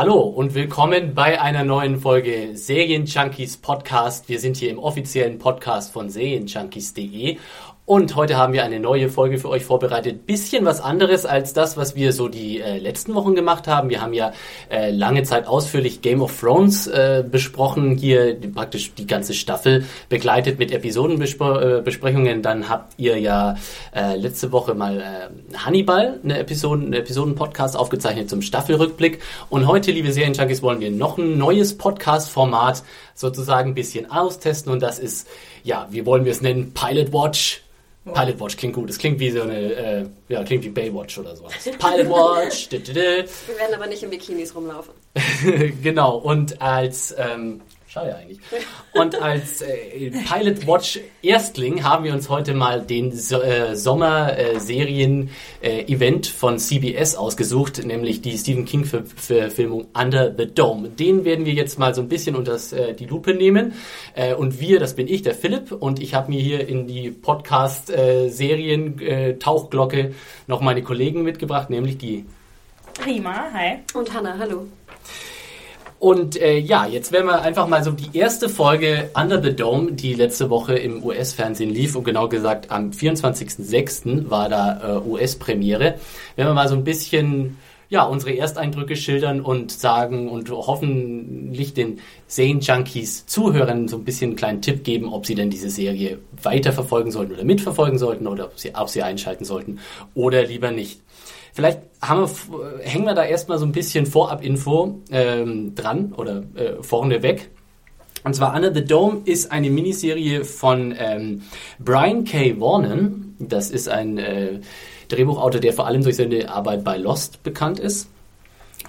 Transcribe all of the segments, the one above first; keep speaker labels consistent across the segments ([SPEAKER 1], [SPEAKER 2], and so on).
[SPEAKER 1] Hallo und willkommen bei einer neuen Folge Serienjunkies Podcast. Wir sind hier im offiziellen Podcast von serienjunkies.de und heute haben wir eine neue Folge für euch vorbereitet. Bisschen was anderes als das, was wir so die äh, letzten Wochen gemacht haben. Wir haben ja äh, lange Zeit ausführlich Game of Thrones äh, besprochen, hier praktisch die ganze Staffel begleitet mit Episodenbesprechungen. Äh, Dann habt ihr ja äh, letzte Woche mal äh, Hannibal, eine Episoden, eine Episoden-Podcast aufgezeichnet zum Staffelrückblick. Und heute, liebe Serienjunkies, wollen wir noch ein neues Podcast-Format sozusagen ein bisschen austesten. Und das ist, ja, wie wollen wir es nennen? Pilot Watch Pilot Watch klingt gut. Es klingt wie so eine, äh, ja, klingt wie Baywatch oder sowas. Pilot Watch.
[SPEAKER 2] Wir werden aber nicht in Bikinis rumlaufen.
[SPEAKER 1] genau. Und als ähm, Schade eigentlich. Und als äh, Pilot Watch Erstling haben wir uns heute mal den so äh, Sommerserien-Event äh, von CBS ausgesucht, nämlich die Stephen King-Verfilmung Under the Dome. Den werden wir jetzt mal so ein bisschen unter äh, die Lupe nehmen. Äh, und wir, das bin ich, der Philipp, und ich habe mir hier in die Podcast-Serien-Tauchglocke äh, noch meine Kollegen mitgebracht, nämlich die
[SPEAKER 3] Rima, hi.
[SPEAKER 2] Und Hanna, hallo.
[SPEAKER 1] Und äh, ja, jetzt werden wir einfach mal so die erste Folge Under the Dome, die letzte Woche im US-Fernsehen lief und genau gesagt am 24.06. war da äh, US-Premiere. Werden wir mal so ein bisschen ja, unsere Ersteindrücke schildern und sagen und hoffentlich den Serien-Junkies Zuhörern so ein bisschen einen kleinen Tipp geben, ob sie denn diese Serie weiterverfolgen sollten oder mitverfolgen sollten oder ob sie, ob sie einschalten sollten oder lieber nicht. Vielleicht wir, hängen wir da erstmal so ein bisschen Vorab-Info ähm, dran oder äh, vorne weg. Und zwar Under the Dome ist eine Miniserie von ähm, Brian K. Warnen. Das ist ein äh, Drehbuchautor, der vor allem durch seine Arbeit bei Lost bekannt ist.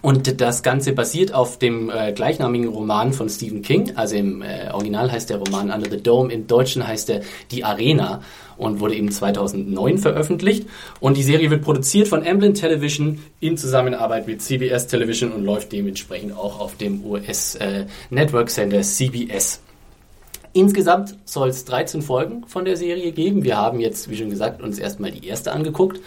[SPEAKER 1] Und das Ganze basiert auf dem äh, gleichnamigen Roman von Stephen King. Also im äh, Original heißt der Roman Under the Dome, im Deutschen heißt er Die Arena und wurde eben 2009 veröffentlicht. Und die Serie wird produziert von Amblin Television in Zusammenarbeit mit CBS Television und läuft dementsprechend auch auf dem US-Network-Sender äh, CBS. Insgesamt soll es 13 Folgen von der Serie geben. Wir haben jetzt, wie schon gesagt, uns erstmal die erste angeguckt.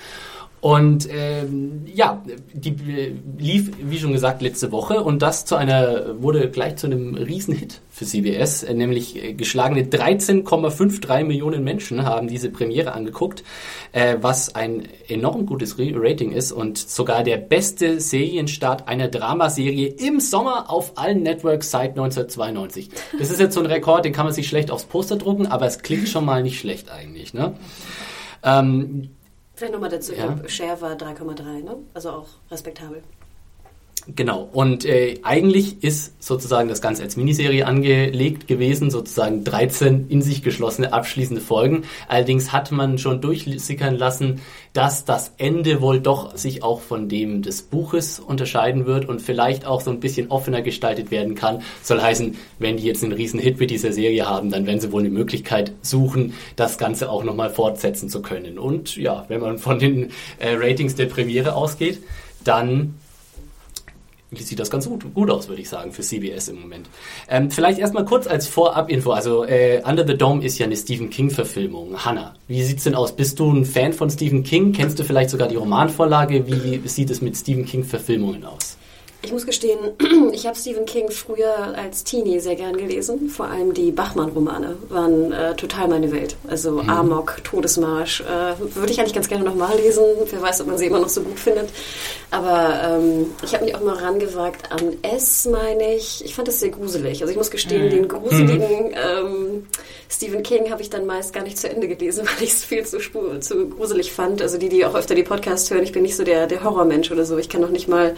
[SPEAKER 1] Und ähm, ja, die äh, lief, wie schon gesagt, letzte Woche und das zu einer, wurde gleich zu einem Riesenhit für CBS, äh, nämlich äh, geschlagene 13,53 Millionen Menschen haben diese Premiere angeguckt, äh, was ein enorm gutes Rating ist und sogar der beste Serienstart einer Dramaserie im Sommer auf allen Networks seit 1992. Das ist jetzt so ein Rekord, den kann man sich schlecht aufs Poster drucken, aber es klingt schon mal nicht schlecht eigentlich. Ne?
[SPEAKER 2] Ähm, Vielleicht nochmal dazu, ja. Share war 3,3, ne? Also auch respektabel.
[SPEAKER 1] Genau, und äh, eigentlich ist sozusagen das Ganze als Miniserie angelegt gewesen, sozusagen 13 in sich geschlossene abschließende Folgen. Allerdings hat man schon durchsickern lassen, dass das Ende wohl doch sich auch von dem des Buches unterscheiden wird und vielleicht auch so ein bisschen offener gestaltet werden kann. Soll heißen, wenn die jetzt einen riesen Hit mit dieser Serie haben, dann werden sie wohl eine Möglichkeit suchen, das Ganze auch nochmal fortsetzen zu können. Und ja, wenn man von den äh, Ratings der Premiere ausgeht, dann sieht das ganz gut, gut aus, würde ich sagen, für CBS im Moment. Ähm, vielleicht erstmal kurz als Vorab-Info. Also äh, Under the Dome ist ja eine Stephen King-Verfilmung. Hannah, wie sieht's denn aus? Bist du ein Fan von Stephen King? Kennst du vielleicht sogar die Romanvorlage? Wie sieht es mit Stephen King-Verfilmungen aus?
[SPEAKER 2] Ich muss gestehen, ich habe Stephen King früher als Teenie sehr gern gelesen. Vor allem die Bachmann-Romane waren äh, total meine Welt. Also mhm. Amok, Todesmarsch. Äh, würde ich eigentlich ganz gerne nochmal lesen. Wer weiß, ob man sie immer noch so gut findet. Aber ähm, ich habe mich auch mal rangewagt an S, meine ich. Ich fand das sehr gruselig. Also ich muss gestehen, mhm. den gruseligen mhm. ähm, Stephen King habe ich dann meist gar nicht zu Ende gelesen, weil ich es viel zu, zu gruselig fand. Also die, die auch öfter die Podcasts hören, ich bin nicht so der, der Horrormensch oder so. Ich kann noch nicht mal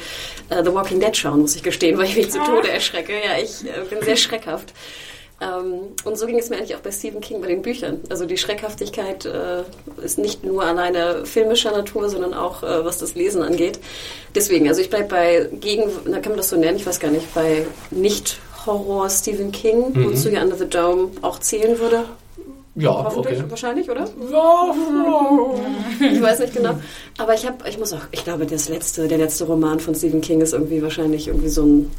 [SPEAKER 2] uh, The Walking Dead schauen, muss ich gestehen, weil ich mich zu Tode erschrecke. Ja, ich äh, bin sehr schreckhaft. Ähm, und so ging es mir eigentlich auch bei Stephen King bei den Büchern. Also die Schreckhaftigkeit äh, ist nicht nur alleine filmischer Natur, sondern auch äh, was das Lesen angeht. Deswegen, also ich bleibe bei gegen, da kann man das so nennen, ich weiß gar nicht, bei nicht Horror Stephen King, mhm. wozu ja Under the Dome auch zählen würde.
[SPEAKER 1] Ja,
[SPEAKER 2] Hoffentlich,
[SPEAKER 1] okay.
[SPEAKER 2] wahrscheinlich, oder?
[SPEAKER 1] Ja,
[SPEAKER 2] Ich weiß nicht genau. Aber ich habe, ich muss auch, ich glaube, das letzte, der letzte Roman von Stephen King ist irgendwie wahrscheinlich irgendwie so ein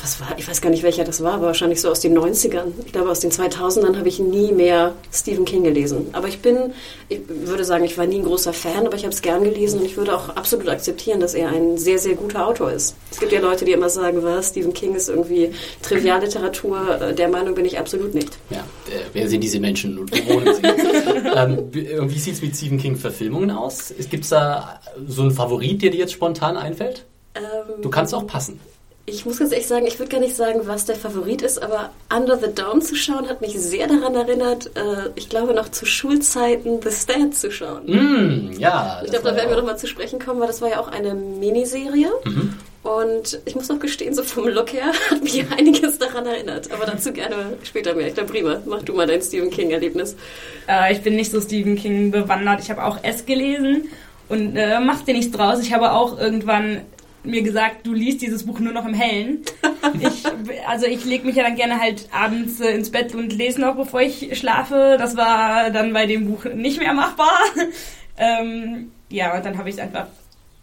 [SPEAKER 2] was war, ich weiß gar nicht, welcher das war, aber wahrscheinlich so aus den 90ern. Ich glaube, aus den 2000ern habe ich nie mehr Stephen King gelesen. Aber ich bin, ich würde sagen, ich war nie ein großer Fan, aber ich habe es gern gelesen und ich würde auch absolut akzeptieren, dass er ein sehr, sehr guter Autor ist. Es gibt ja Leute, die immer sagen, was, Stephen King ist irgendwie Trivialliteratur. Der Meinung bin ich absolut nicht.
[SPEAKER 1] Ja, äh, wer sind diese Menschen und wo wohnen sie? ähm, wie sieht es mit Stephen King-Verfilmungen aus? Gibt es da so einen Favorit, der dir jetzt spontan einfällt?
[SPEAKER 2] Ähm,
[SPEAKER 1] du kannst auch passen.
[SPEAKER 2] Ich muss ganz ehrlich sagen, ich würde gar nicht sagen, was der Favorit ist, aber Under the Dome zu schauen hat mich sehr daran erinnert, äh, ich glaube noch zu Schulzeiten The Stand zu schauen.
[SPEAKER 1] Mm, ja.
[SPEAKER 2] Ich glaube, da werden wir nochmal zu sprechen kommen, weil das war ja auch eine Miniserie. Mhm. Und ich muss auch gestehen, so vom Look her hat mich einiges daran erinnert. Aber dazu gerne später mehr. Ich glaube, prima. Mach du mal dein Stephen King-Erlebnis.
[SPEAKER 3] Äh, ich bin nicht so Stephen King bewandert. Ich habe auch S gelesen und äh, mach dir nichts draus. Ich habe auch irgendwann mir gesagt, du liest dieses Buch nur noch im Hellen. Ich, also ich lege mich ja dann gerne halt abends äh, ins Bett und lese noch, bevor ich schlafe. Das war dann bei dem Buch nicht mehr machbar. Ähm, ja, und dann habe ich es einfach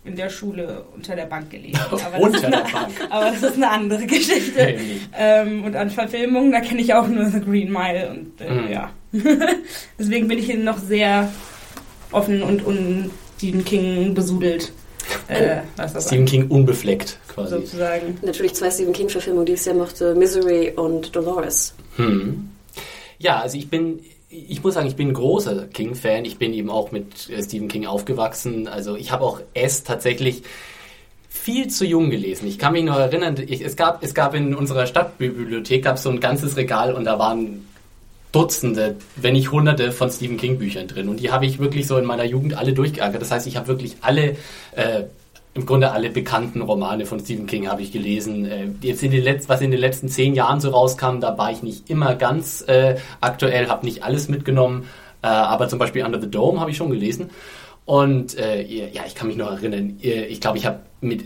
[SPEAKER 3] in der Schule unter der Bank gelesen.
[SPEAKER 1] Aber unter
[SPEAKER 3] eine,
[SPEAKER 1] der Bank.
[SPEAKER 3] Aber das ist eine andere Geschichte.
[SPEAKER 1] Hey.
[SPEAKER 3] Ähm, und an Verfilmungen, da kenne ich auch nur The Green Mile und äh,
[SPEAKER 1] Mhm.
[SPEAKER 3] ja. Deswegen bin ich noch sehr offen und un Stephen King besudelt. Äh,
[SPEAKER 1] Stephen King unbefleckt quasi.
[SPEAKER 3] sozusagen.
[SPEAKER 2] Natürlich zwei Stephen King-Verfilmungen, die ich sehr mochte. Misery und Dolores.
[SPEAKER 1] Hm. Ja, also ich bin, ich muss sagen, ich bin ein großer King-Fan. Ich bin eben auch mit äh, Stephen King aufgewachsen. Also ich habe auch S tatsächlich viel zu jung gelesen. Ich kann mich noch erinnern, ich, es, gab, es gab in unserer Stadtbibliothek gab so ein ganzes Regal und da waren Dutzende, wenn nicht Hunderte von Stephen King Büchern drin. Und die habe ich wirklich so in meiner Jugend alle durchgeackert. Das heißt, ich habe wirklich alle, äh, im Grunde alle bekannten Romane von Stephen King habe ich gelesen. Äh, jetzt in den letzten, was in den letzten zehn Jahren so rauskam, da war ich nicht immer ganz äh, aktuell, habe nicht alles mitgenommen. Äh, aber zum Beispiel Under the Dome habe ich schon gelesen. Und äh, ja, ich kann mich noch erinnern, äh, ich glaube, ich habe mit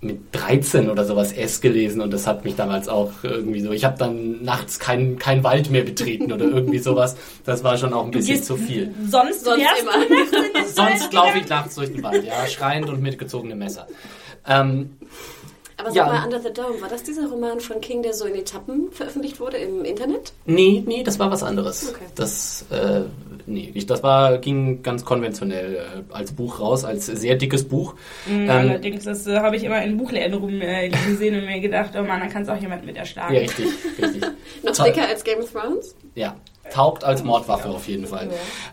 [SPEAKER 1] mit 13 oder sowas S gelesen und das hat mich damals auch irgendwie so. Ich habe dann nachts keinen kein Wald mehr betreten oder irgendwie sowas. Das war schon auch ein bisschen zu viel.
[SPEAKER 3] Sonst,
[SPEAKER 2] Sonst immer.
[SPEAKER 1] Sonst laufe ich nachts durch den Wald, ja, schreiend und mit gezogenem Messer. Ähm,
[SPEAKER 2] Aber sag
[SPEAKER 1] Ja.
[SPEAKER 2] mal, Under the Dome, war das dieser Roman von King, der so in Etappen veröffentlicht wurde im Internet?
[SPEAKER 1] nee, nee, das war was anderes.
[SPEAKER 2] Okay.
[SPEAKER 1] Das, äh, nee, ich, das war, ging ganz konventionell äh, als Buch raus, als sehr dickes Buch.
[SPEAKER 3] Mhm,
[SPEAKER 1] Ähm,
[SPEAKER 3] Allerdings, das äh, habe ich immer in Buchläden rum äh, gesehen und mir gedacht, oh Mann, dann kann es auch jemand mit erschlagen.
[SPEAKER 1] Ja, richtig, richtig.
[SPEAKER 2] Noch dicker als Game of Thrones?
[SPEAKER 1] Ja, taugt als Mordwaffe auf jeden Fall.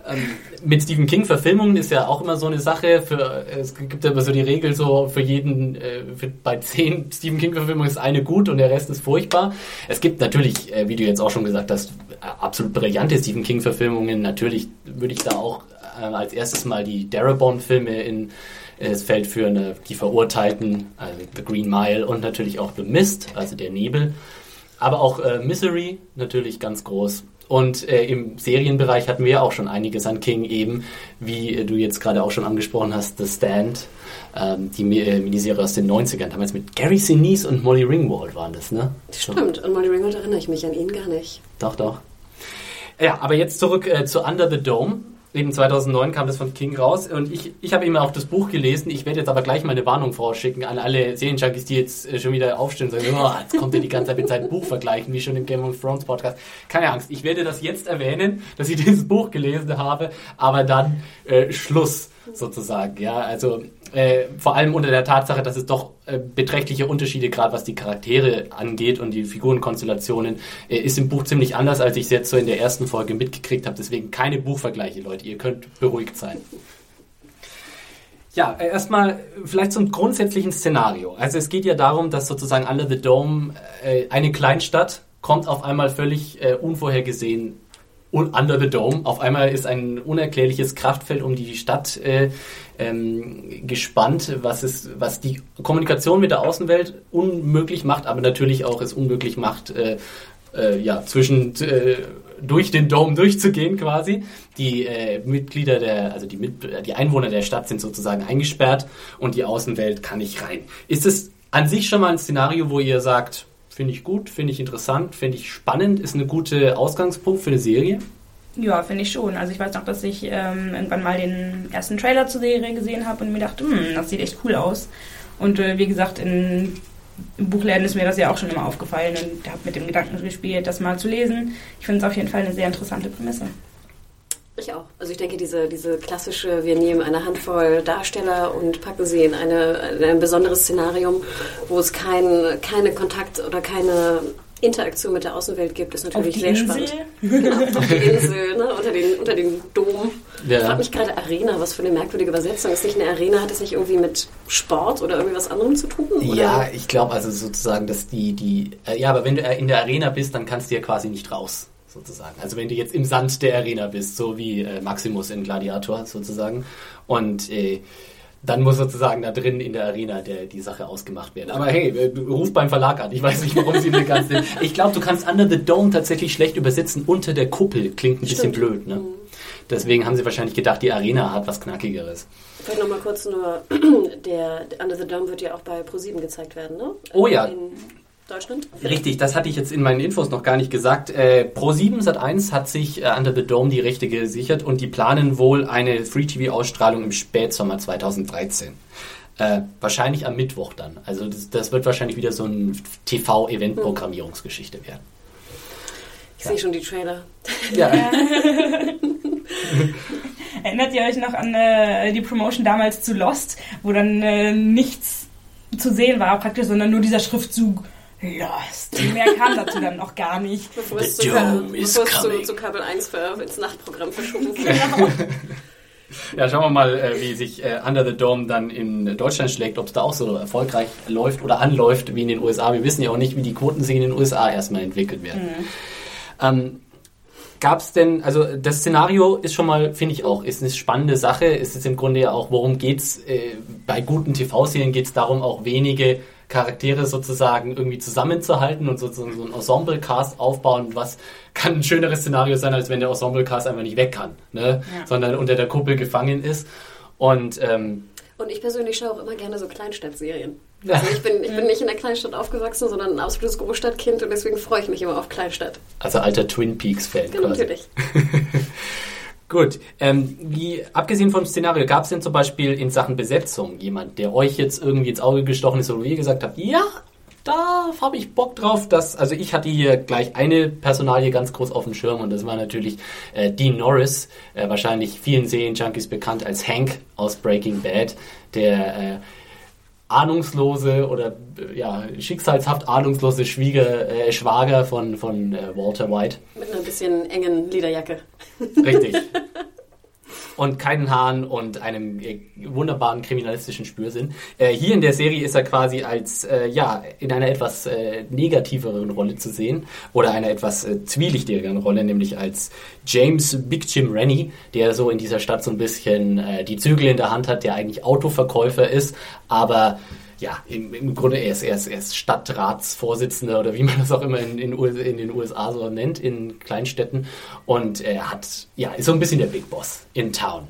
[SPEAKER 1] Ähm, mit Stephen King Verfilmungen ist ja auch immer so eine Sache. Für, es gibt ja immer so die Regel so für jeden, äh, für, bei zehn Stephen King Verfilmungen ist eine gut und der Rest ist furchtbar. Es gibt natürlich, äh, wie du jetzt auch schon gesagt hast, äh, absolut brillante Stephen King Verfilmungen. Natürlich würde ich da auch äh, als erstes mal die Darabont Filme in äh, das Feld führen, äh, die Verurteilten, also The Green Mile und natürlich auch The Mist, also der Nebel. Aber auch äh, Misery natürlich ganz groß. Und äh, im Serienbereich hatten wir ja auch schon einiges an King eben, wie äh, du jetzt gerade auch schon angesprochen hast, The Stand, ähm, die äh, Miniserie aus den 90ern, damals mit Gary Sinise und Molly Ringwald waren das, ne? So.
[SPEAKER 2] Stimmt, an Molly Ringwald erinnere ich mich an ihn gar nicht.
[SPEAKER 1] Doch, doch. Ja, aber jetzt zurück äh, zu Under the Dome. Eben 2009 kam das von King raus und ich, ich habe eben auch das Buch gelesen. Ich werde jetzt aber gleich mal eine Warnung vorausschicken an alle Serienjunkies, die jetzt äh, schon wieder aufstehen und sagen, oh, jetzt kommt er die ganze Zeit mit seinem Buch vergleichen, wie schon im Game of Thrones Podcast. Keine Angst, ich werde das jetzt erwähnen, dass ich dieses Buch gelesen habe, aber dann äh, Schluss sozusagen. Ja, also äh, vor allem unter der Tatsache, dass es doch äh, beträchtliche Unterschiede, gerade was die Charaktere angeht und die Figurenkonstellationen, äh, ist im Buch ziemlich anders, als ich es jetzt so in der ersten Folge mitgekriegt habe. Deswegen keine Buchvergleiche, Leute. Ihr könnt beruhigt sein. Ja, äh, erstmal vielleicht zum grundsätzlichen Szenario. Also es geht ja darum, dass sozusagen Under the Dome äh, eine Kleinstadt kommt auf einmal völlig äh, unvorhergesehen un under the Dome. Auf einmal ist ein unerklärliches Kraftfeld um die Stadt äh, ähm, gespannt, was, es, was die Kommunikation mit der Außenwelt unmöglich macht, aber natürlich auch es unmöglich macht, äh, äh, ja, zwischen äh, durch den Dom durchzugehen quasi. Die äh, Mitglieder der, also die, Mit die Einwohner der Stadt sind sozusagen eingesperrt und die Außenwelt kann nicht rein. Ist es an sich schon mal ein Szenario, wo ihr sagt, finde ich gut, finde ich interessant, finde ich spannend, ist eine gute Ausgangspunkt für eine Serie?
[SPEAKER 3] Ja, finde ich schon. Also ich weiß noch, dass ich ähm, irgendwann mal den ersten Trailer zur Serie gesehen habe und mir dachte, hm, das sieht echt cool aus. Und äh, wie gesagt, in im Buchläden ist mir das ja auch schon immer aufgefallen und habe mit dem Gedanken gespielt, das mal zu lesen. Ich finde es auf jeden Fall eine sehr interessante Prämisse.
[SPEAKER 2] Ich auch. Also ich denke, diese, diese klassische, wir nehmen eine Handvoll Darsteller und packen sie in eine, ein besonderes Szenarium, wo es kein, keine Kontakt oder keine Interaktion mit der Außenwelt gibt, ist natürlich sehr
[SPEAKER 3] Insel?
[SPEAKER 2] spannend. Genau, auf die Insel, ne, unter, den, unter den Dom.
[SPEAKER 1] Ja.
[SPEAKER 2] Ich frage mich gerade Arena, was für eine merkwürdige Übersetzung. Ist nicht eine Arena, hat es nicht irgendwie mit Sport oder irgendwie was anderem zu tun? Oder?
[SPEAKER 1] Ja, ich glaube also sozusagen, dass die, die, äh, ja, aber wenn du äh, in der Arena bist, dann kannst du ja quasi nicht raus, sozusagen. Also wenn du jetzt im Sand der Arena bist, so wie äh, Maximus in Gladiator sozusagen, und äh, dann muss sozusagen da drin in der Arena der, die Sache ausgemacht werden. Aber hey, äh, ruf beim Verlag an. Ich weiß nicht, warum sie eine ganze. Ich glaube, du kannst Under the Dome tatsächlich schlecht übersetzen. Unter der Kuppel klingt ein bisschen
[SPEAKER 2] Stimmt.
[SPEAKER 1] blöd, ne? Deswegen haben sie wahrscheinlich gedacht, die Arena hat was Knackigeres.
[SPEAKER 2] Vielleicht nochmal kurz nur, der, der Under the Dome wird ja auch bei ProSieben gezeigt werden, ne?
[SPEAKER 1] Oh ja.
[SPEAKER 2] In Deutschland?
[SPEAKER 1] Richtig, das hatte ich jetzt in meinen Infos noch gar nicht gesagt. Äh, Pro7 Sat1 hat sich äh, Under the Dome die Rechte gesichert und die planen wohl eine Free-TV-Ausstrahlung im Spätsommer 2013. Äh, wahrscheinlich am Mittwoch dann. Also das, das wird wahrscheinlich wieder so ein TV-Event-Programmierungsgeschichte werden.
[SPEAKER 2] Ich sehe schon die Trailer.
[SPEAKER 1] Ja.
[SPEAKER 3] Erinnert ihr euch noch an äh, die Promotion damals zu Lost, wo dann äh, nichts zu sehen war praktisch, sondern nur dieser Schriftzug Lost. Mehr kam dazu dann noch gar nicht.
[SPEAKER 2] Bevor es, zu, bevor es zu, Kabel 1 für, ins Nachtprogramm verschoben wurde.
[SPEAKER 3] Genau.
[SPEAKER 1] ja, schauen wir mal, äh, wie sich äh, Under the Dome dann in Deutschland schlägt, ob es da auch so erfolgreich läuft oder anläuft wie in den USA. Wir wissen ja auch nicht, wie die Quoten sich in den USA erstmal entwickelt werden. Ähm, Gab es denn, also das Szenario ist schon mal, finde ich auch, ist eine spannende Sache. Es ist im Grunde ja auch, worum geht's äh, bei guten TV-Serien geht es darum, auch wenige Charaktere sozusagen irgendwie zusammenzuhalten und so, so, ein Ensemble-Cast aufbauen. Was kann ein schöneres Szenario sein, als wenn der Ensemble-Cast einfach nicht weg kann, ne?
[SPEAKER 3] Ja.
[SPEAKER 1] sondern unter der Kuppel gefangen ist. Und ähm,
[SPEAKER 2] Und ich persönlich schaue auch immer gerne so Kleinstadtserien. Also ich bin, ich bin nicht in der Kleinstadt aufgewachsen, sondern ein absolutes Großstadtkind und deswegen freue ich mich immer auf Kleinstadt.
[SPEAKER 1] also alter Twin Peaks-Fan
[SPEAKER 2] Ja,
[SPEAKER 1] quasi.
[SPEAKER 2] natürlich.
[SPEAKER 1] Gut, ähm, wie, abgesehen vom Szenario, gab es denn zum Beispiel in Sachen Besetzung jemand, der euch jetzt irgendwie ins Auge gestochen ist, wie ihr gesagt habt, ja, da habe ich Bock drauf, dass, also ich hatte hier gleich eine Personalie ganz groß auf dem Schirm und das war natürlich äh, Dean Norris, äh, wahrscheinlich vielen Serienjunkies bekannt als Hank aus Breaking Bad, der äh, ahnungslose oder ja, schicksalshaft ahnungslose Schwieger, äh, Schwager von, von äh, Walter White.
[SPEAKER 2] Mit einer bisschen engen Lederjacke.
[SPEAKER 1] Richtig. Und keinen Haaren und einem äh, wunderbaren kriminalistischen Spürsinn. Äh, hier in der Serie ist er quasi als, äh, ja, in einer etwas äh, negativeren Rolle zu sehen. Oder einer etwas äh, zwielichtigeren Rolle, nämlich als James Big Jim Rennie, der so in dieser Stadt so ein bisschen äh, die Zügel in der Hand hat, der eigentlich Autoverkäufer ist, aber ja, im, im Grunde er ist, er, ist, er ist Stadtratsvorsitzender oder wie man das auch immer in, in, in den USA so nennt, in Kleinstädten. Und er hat, ja, ist so ein bisschen der Big Boss in Town.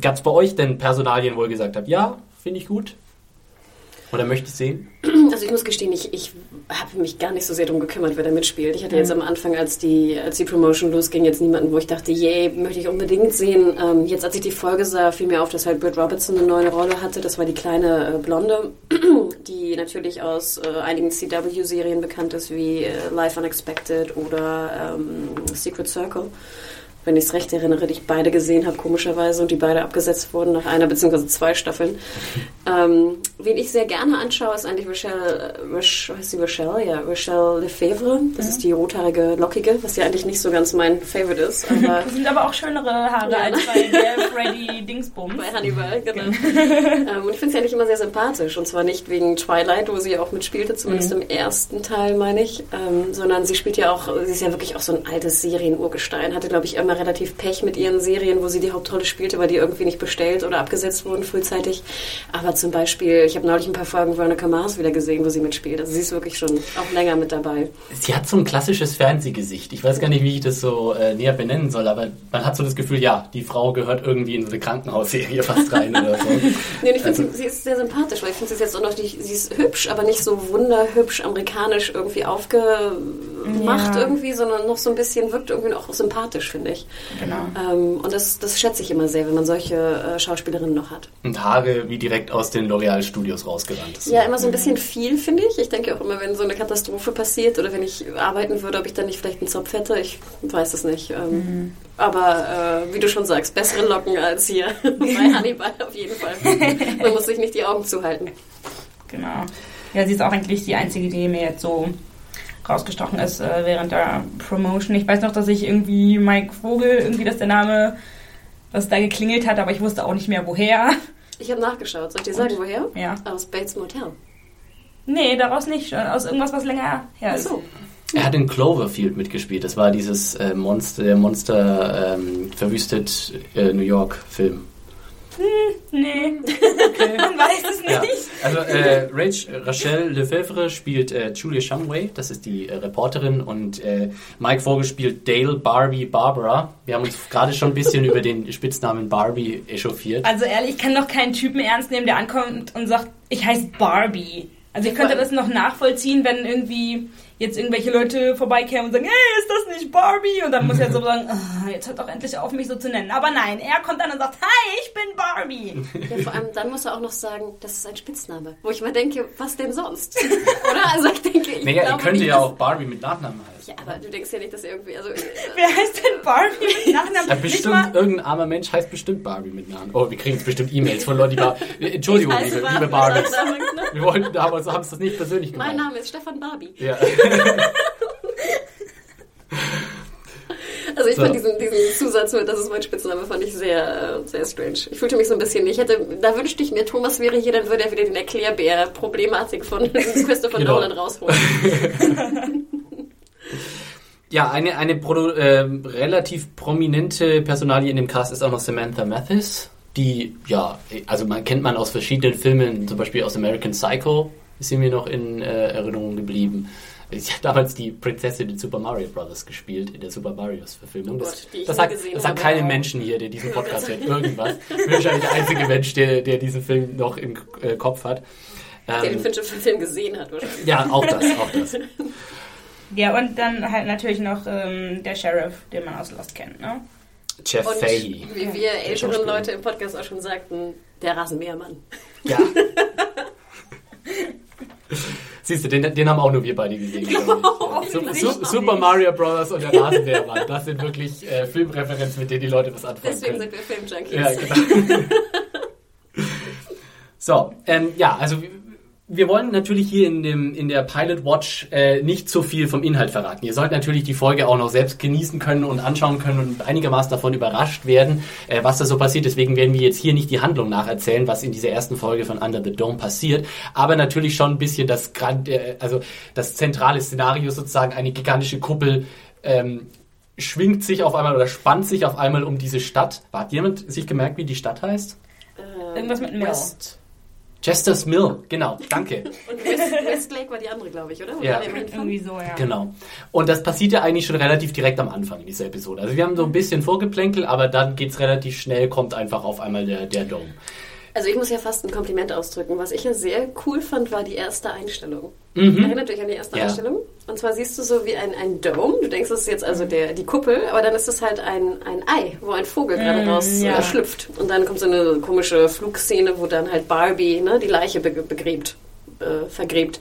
[SPEAKER 1] Gab es bei euch denn Personalien, wo ihr gesagt habt, ja, finde ich gut? Oder möchte ich sehen?
[SPEAKER 2] Also ich muss gestehen, ich, ich habe mich gar nicht so sehr darum gekümmert, wer da mitspielt. Ich hatte jetzt am Anfang, als die, als die Promotion losging, jetzt niemanden, wo ich dachte, yay, möchte ich unbedingt sehen. Ähm, jetzt, als ich die Folge sah, fiel mir auf, dass halt Britt Robertson eine neue Rolle hatte. Das war die kleine äh, Blonde, die natürlich aus äh, einigen CW-Serien bekannt ist, wie äh, Life Unexpected oder ähm, Secret Circle. Wenn ich es recht erinnere, die ich beide gesehen habe, komischerweise, und die beide abgesetzt wurden nach einer bzw. zwei Staffeln. Ähm, wen ich sehr gerne anschaue, ist eigentlich Rochelle, äh, Roch, heißt sie Rochelle? Ja, Rochelle Lefebvre. Das ist die rothaarige Lockige, was ja eigentlich nicht so ganz mein Favorite ist, aber
[SPEAKER 3] Das sind aber auch schönere Haare
[SPEAKER 2] Ja.
[SPEAKER 3] als bei der Freddy Dingsbums.
[SPEAKER 2] bei Hannibal, genau. ähm, und ich finde sie eigentlich immer sehr sympathisch. Und zwar nicht wegen Twilight, wo sie auch mitspielte, zumindest im ersten Teil, meine ich. Ähm, sondern sie spielt ja auch, sie ist ja wirklich auch so ein altes Serienurgestein. Hatte, glaube ich, immer relativ Pech mit ihren Serien, wo sie die Hauptrolle spielte, weil die irgendwie nicht bestellt oder abgesetzt wurden frühzeitig. Aber zum Beispiel Ich habe neulich ein paar Folgen Veronica Mars wieder gesehen, wo sie mitspielt. Also sie ist wirklich schon auch länger mit dabei.
[SPEAKER 1] Sie hat so ein klassisches Fernsehgesicht. Ich weiß gar nicht, wie ich das so äh, näher benennen soll, aber man hat so das Gefühl, ja, die Frau gehört irgendwie in so eine Krankenhausserie fast rein oder so.
[SPEAKER 2] nee, ich finde, also, sie, sie, ist sehr sympathisch, weil ich finde sie jetzt auch noch nicht, sie ist hübsch, aber nicht so wunderhübsch amerikanisch irgendwie aufgemacht ja. irgendwie, sondern noch so ein bisschen, wirkt irgendwie auch sympathisch, finde ich. Genau. Ähm, und das, das schätze ich immer sehr, wenn man solche äh, Schauspielerinnen noch hat.
[SPEAKER 1] Und Haare wie direkt aus den L'Oreal-Studios rausgerannt. Ist
[SPEAKER 2] ja, immer so ein bisschen viel, finde ich. Ich denke auch immer, wenn so eine Katastrophe passiert oder wenn ich arbeiten würde, ob ich dann nicht vielleicht einen Zopf hätte. Ich weiß es nicht. Ähm, mhm. Aber äh, wie du schon sagst, bessere Locken als hier bei Hannibal auf jeden Fall. Man muss sich nicht die Augen zuhalten.
[SPEAKER 3] Genau. Ja, sie ist auch eigentlich die einzige, die mir jetzt so rausgestochen ist äh, während der Promotion. Ich weiß noch, dass ich irgendwie Mike Vogel, irgendwie das der Name, was da geklingelt hat, aber ich wusste auch nicht mehr woher.
[SPEAKER 2] Ich habe nachgeschaut. Soll ich dir sagen, Und? woher?
[SPEAKER 3] Ja.
[SPEAKER 2] Aus Bates Motel.
[SPEAKER 3] Nee, daraus nicht. Aus irgendwas, was länger her ist. Ach so.
[SPEAKER 1] Er hat in Cloverfield mitgespielt. Das war dieses äh, Monster, der Monster ähm, verwüstet äh, New York Film.
[SPEAKER 3] Hm, nee. Okay. Man weiß es nicht. Ja.
[SPEAKER 1] Also äh, Rach, Rachel Lefebvre spielt äh, Julia Shumway, das ist die äh, Reporterin, und äh, Mike Vogel spielt Dale Barbie Barbara. Wir haben uns gerade schon ein bisschen über den Spitznamen Barbie echauffiert.
[SPEAKER 3] Also ehrlich, ich kann doch keinen Typen ernst nehmen, der ankommt und sagt, ich heiße Barbie. Also ich könnte das noch nachvollziehen, wenn irgendwie jetzt irgendwelche Leute vorbeikämen und sagen, hey, ist das nicht Barbie? Und dann muss er so sagen, oh, jetzt hört doch endlich auf, mich so zu nennen. Aber nein, er kommt dann und sagt, hi, ich bin Barbie.
[SPEAKER 2] Ja, vor allem dann muss er auch noch sagen, das ist ein Spitzname. Wo ich mir denke, was denn sonst? Oder? Also ich denke, ich
[SPEAKER 1] naja, glaube, er könnte ja auch Barbie mit Nachnamen heißen.
[SPEAKER 2] Ja, aber du denkst ja nicht, dass er irgendwie... Also,
[SPEAKER 3] Wer heißt denn Barbie mit Nachnamen?
[SPEAKER 1] Ja, bestimmt, irgendein armer Mensch heißt bestimmt Barbie mit Namen. Oh, wir kriegen jetzt bestimmt E-Mails von Leuten, die Bar Entschuldigung, liebe, liebe Barbies. Wir wollten, haben uns das nicht persönlich gemacht.
[SPEAKER 2] Mein Name ist Stefan Barbie.
[SPEAKER 1] Ja.
[SPEAKER 2] Also ich so. fand diesen, diesen Zusatz mit, das ist mein Spitzname, fand ich sehr, sehr strange. Ich fühlte mich so ein bisschen, ich hätte, da wünschte ich mir, Thomas wäre hier, dann würde er wieder den Erklärbär-Problematik von Christopher genau. Nolan rausholen.
[SPEAKER 1] ja, eine, eine Produ äh, relativ prominente Personalie in dem Cast ist auch noch Samantha Mathis, die, ja, also man kennt man aus verschiedenen Filmen, zum Beispiel aus American Psycho, ist sie mir noch in äh, Erinnerung geblieben. Ich habe damals die Prinzessin in Super Mario Bros. gespielt, in der Super Marios Verfilmung. Das, oh Gott, das sagt, das sagt keine Menschen hier, der diesen Podcast hört, irgendwas. Ich bin wahrscheinlich der einzige Mensch, der, der diesen Film noch im äh, Kopf hat.
[SPEAKER 2] Der ähm, den Film gesehen hat, wahrscheinlich.
[SPEAKER 1] Ja, auch das, auch das.
[SPEAKER 3] Ja, und dann halt natürlich noch ähm, der Sheriff, den man aus Lost kennt, ne?
[SPEAKER 1] Jeff und Fahey.
[SPEAKER 2] Wie wir älteren Leute im Podcast auch schon sagten, der Rasenmähermann.
[SPEAKER 1] Ja. Siehst du, den, den haben auch nur wir beide gesehen. Oh, Su Super Mario Bros. und der Rasenmähermann. Das sind wirklich äh, Filmreferenzen, mit denen die Leute was anfangen
[SPEAKER 2] Deswegen
[SPEAKER 1] können.
[SPEAKER 2] sind wir Filmjunkies.
[SPEAKER 1] Ja, genau. so, ähm, ja, also wir wollen natürlich hier in, dem, in der Pilot Watch äh, nicht zu viel vom Inhalt verraten. Ihr sollt natürlich die Folge auch noch selbst genießen können und anschauen können und einigermaßen davon überrascht werden, äh, was da so passiert. Deswegen werden wir jetzt hier nicht die Handlung nacherzählen, was in dieser ersten Folge von Under the Dome passiert, aber natürlich schon ein bisschen das, äh, also das zentrale Szenario sozusagen, eine gigantische Kuppel ähm, schwingt sich auf einmal oder spannt sich auf einmal um diese Stadt. Hat jemand sich gemerkt, wie die Stadt heißt?
[SPEAKER 3] Irgendwas mit
[SPEAKER 2] West.
[SPEAKER 1] Chester's Mill, genau, danke.
[SPEAKER 2] Und West, Westlake war die andere, glaube ich, oder? oder
[SPEAKER 3] ja, irgendwie so, ja.
[SPEAKER 1] Genau. Und das passiert ja eigentlich schon relativ direkt am Anfang in dieser Episode. Also wir haben so ein bisschen Vorgeplänkel, aber dann geht es relativ schnell, kommt einfach auf einmal der, der Dome.
[SPEAKER 2] Also ich muss ja fast ein Kompliment ausdrücken. Was ich ja sehr cool fand, war die erste Einstellung. Mhm. Erinnert euch an die erste ja. Einstellung? Und zwar siehst du so wie ein, ein Dome. Du denkst, das ist jetzt also der, die Kuppel, aber dann ist es halt ein, ein Ei, wo ein Vogel mm, gerade raus ja. äh, schlüpft. Und dann kommt so eine komische Flugszene, wo dann halt Barbie ne, die Leiche begräbt, äh, vergräbt.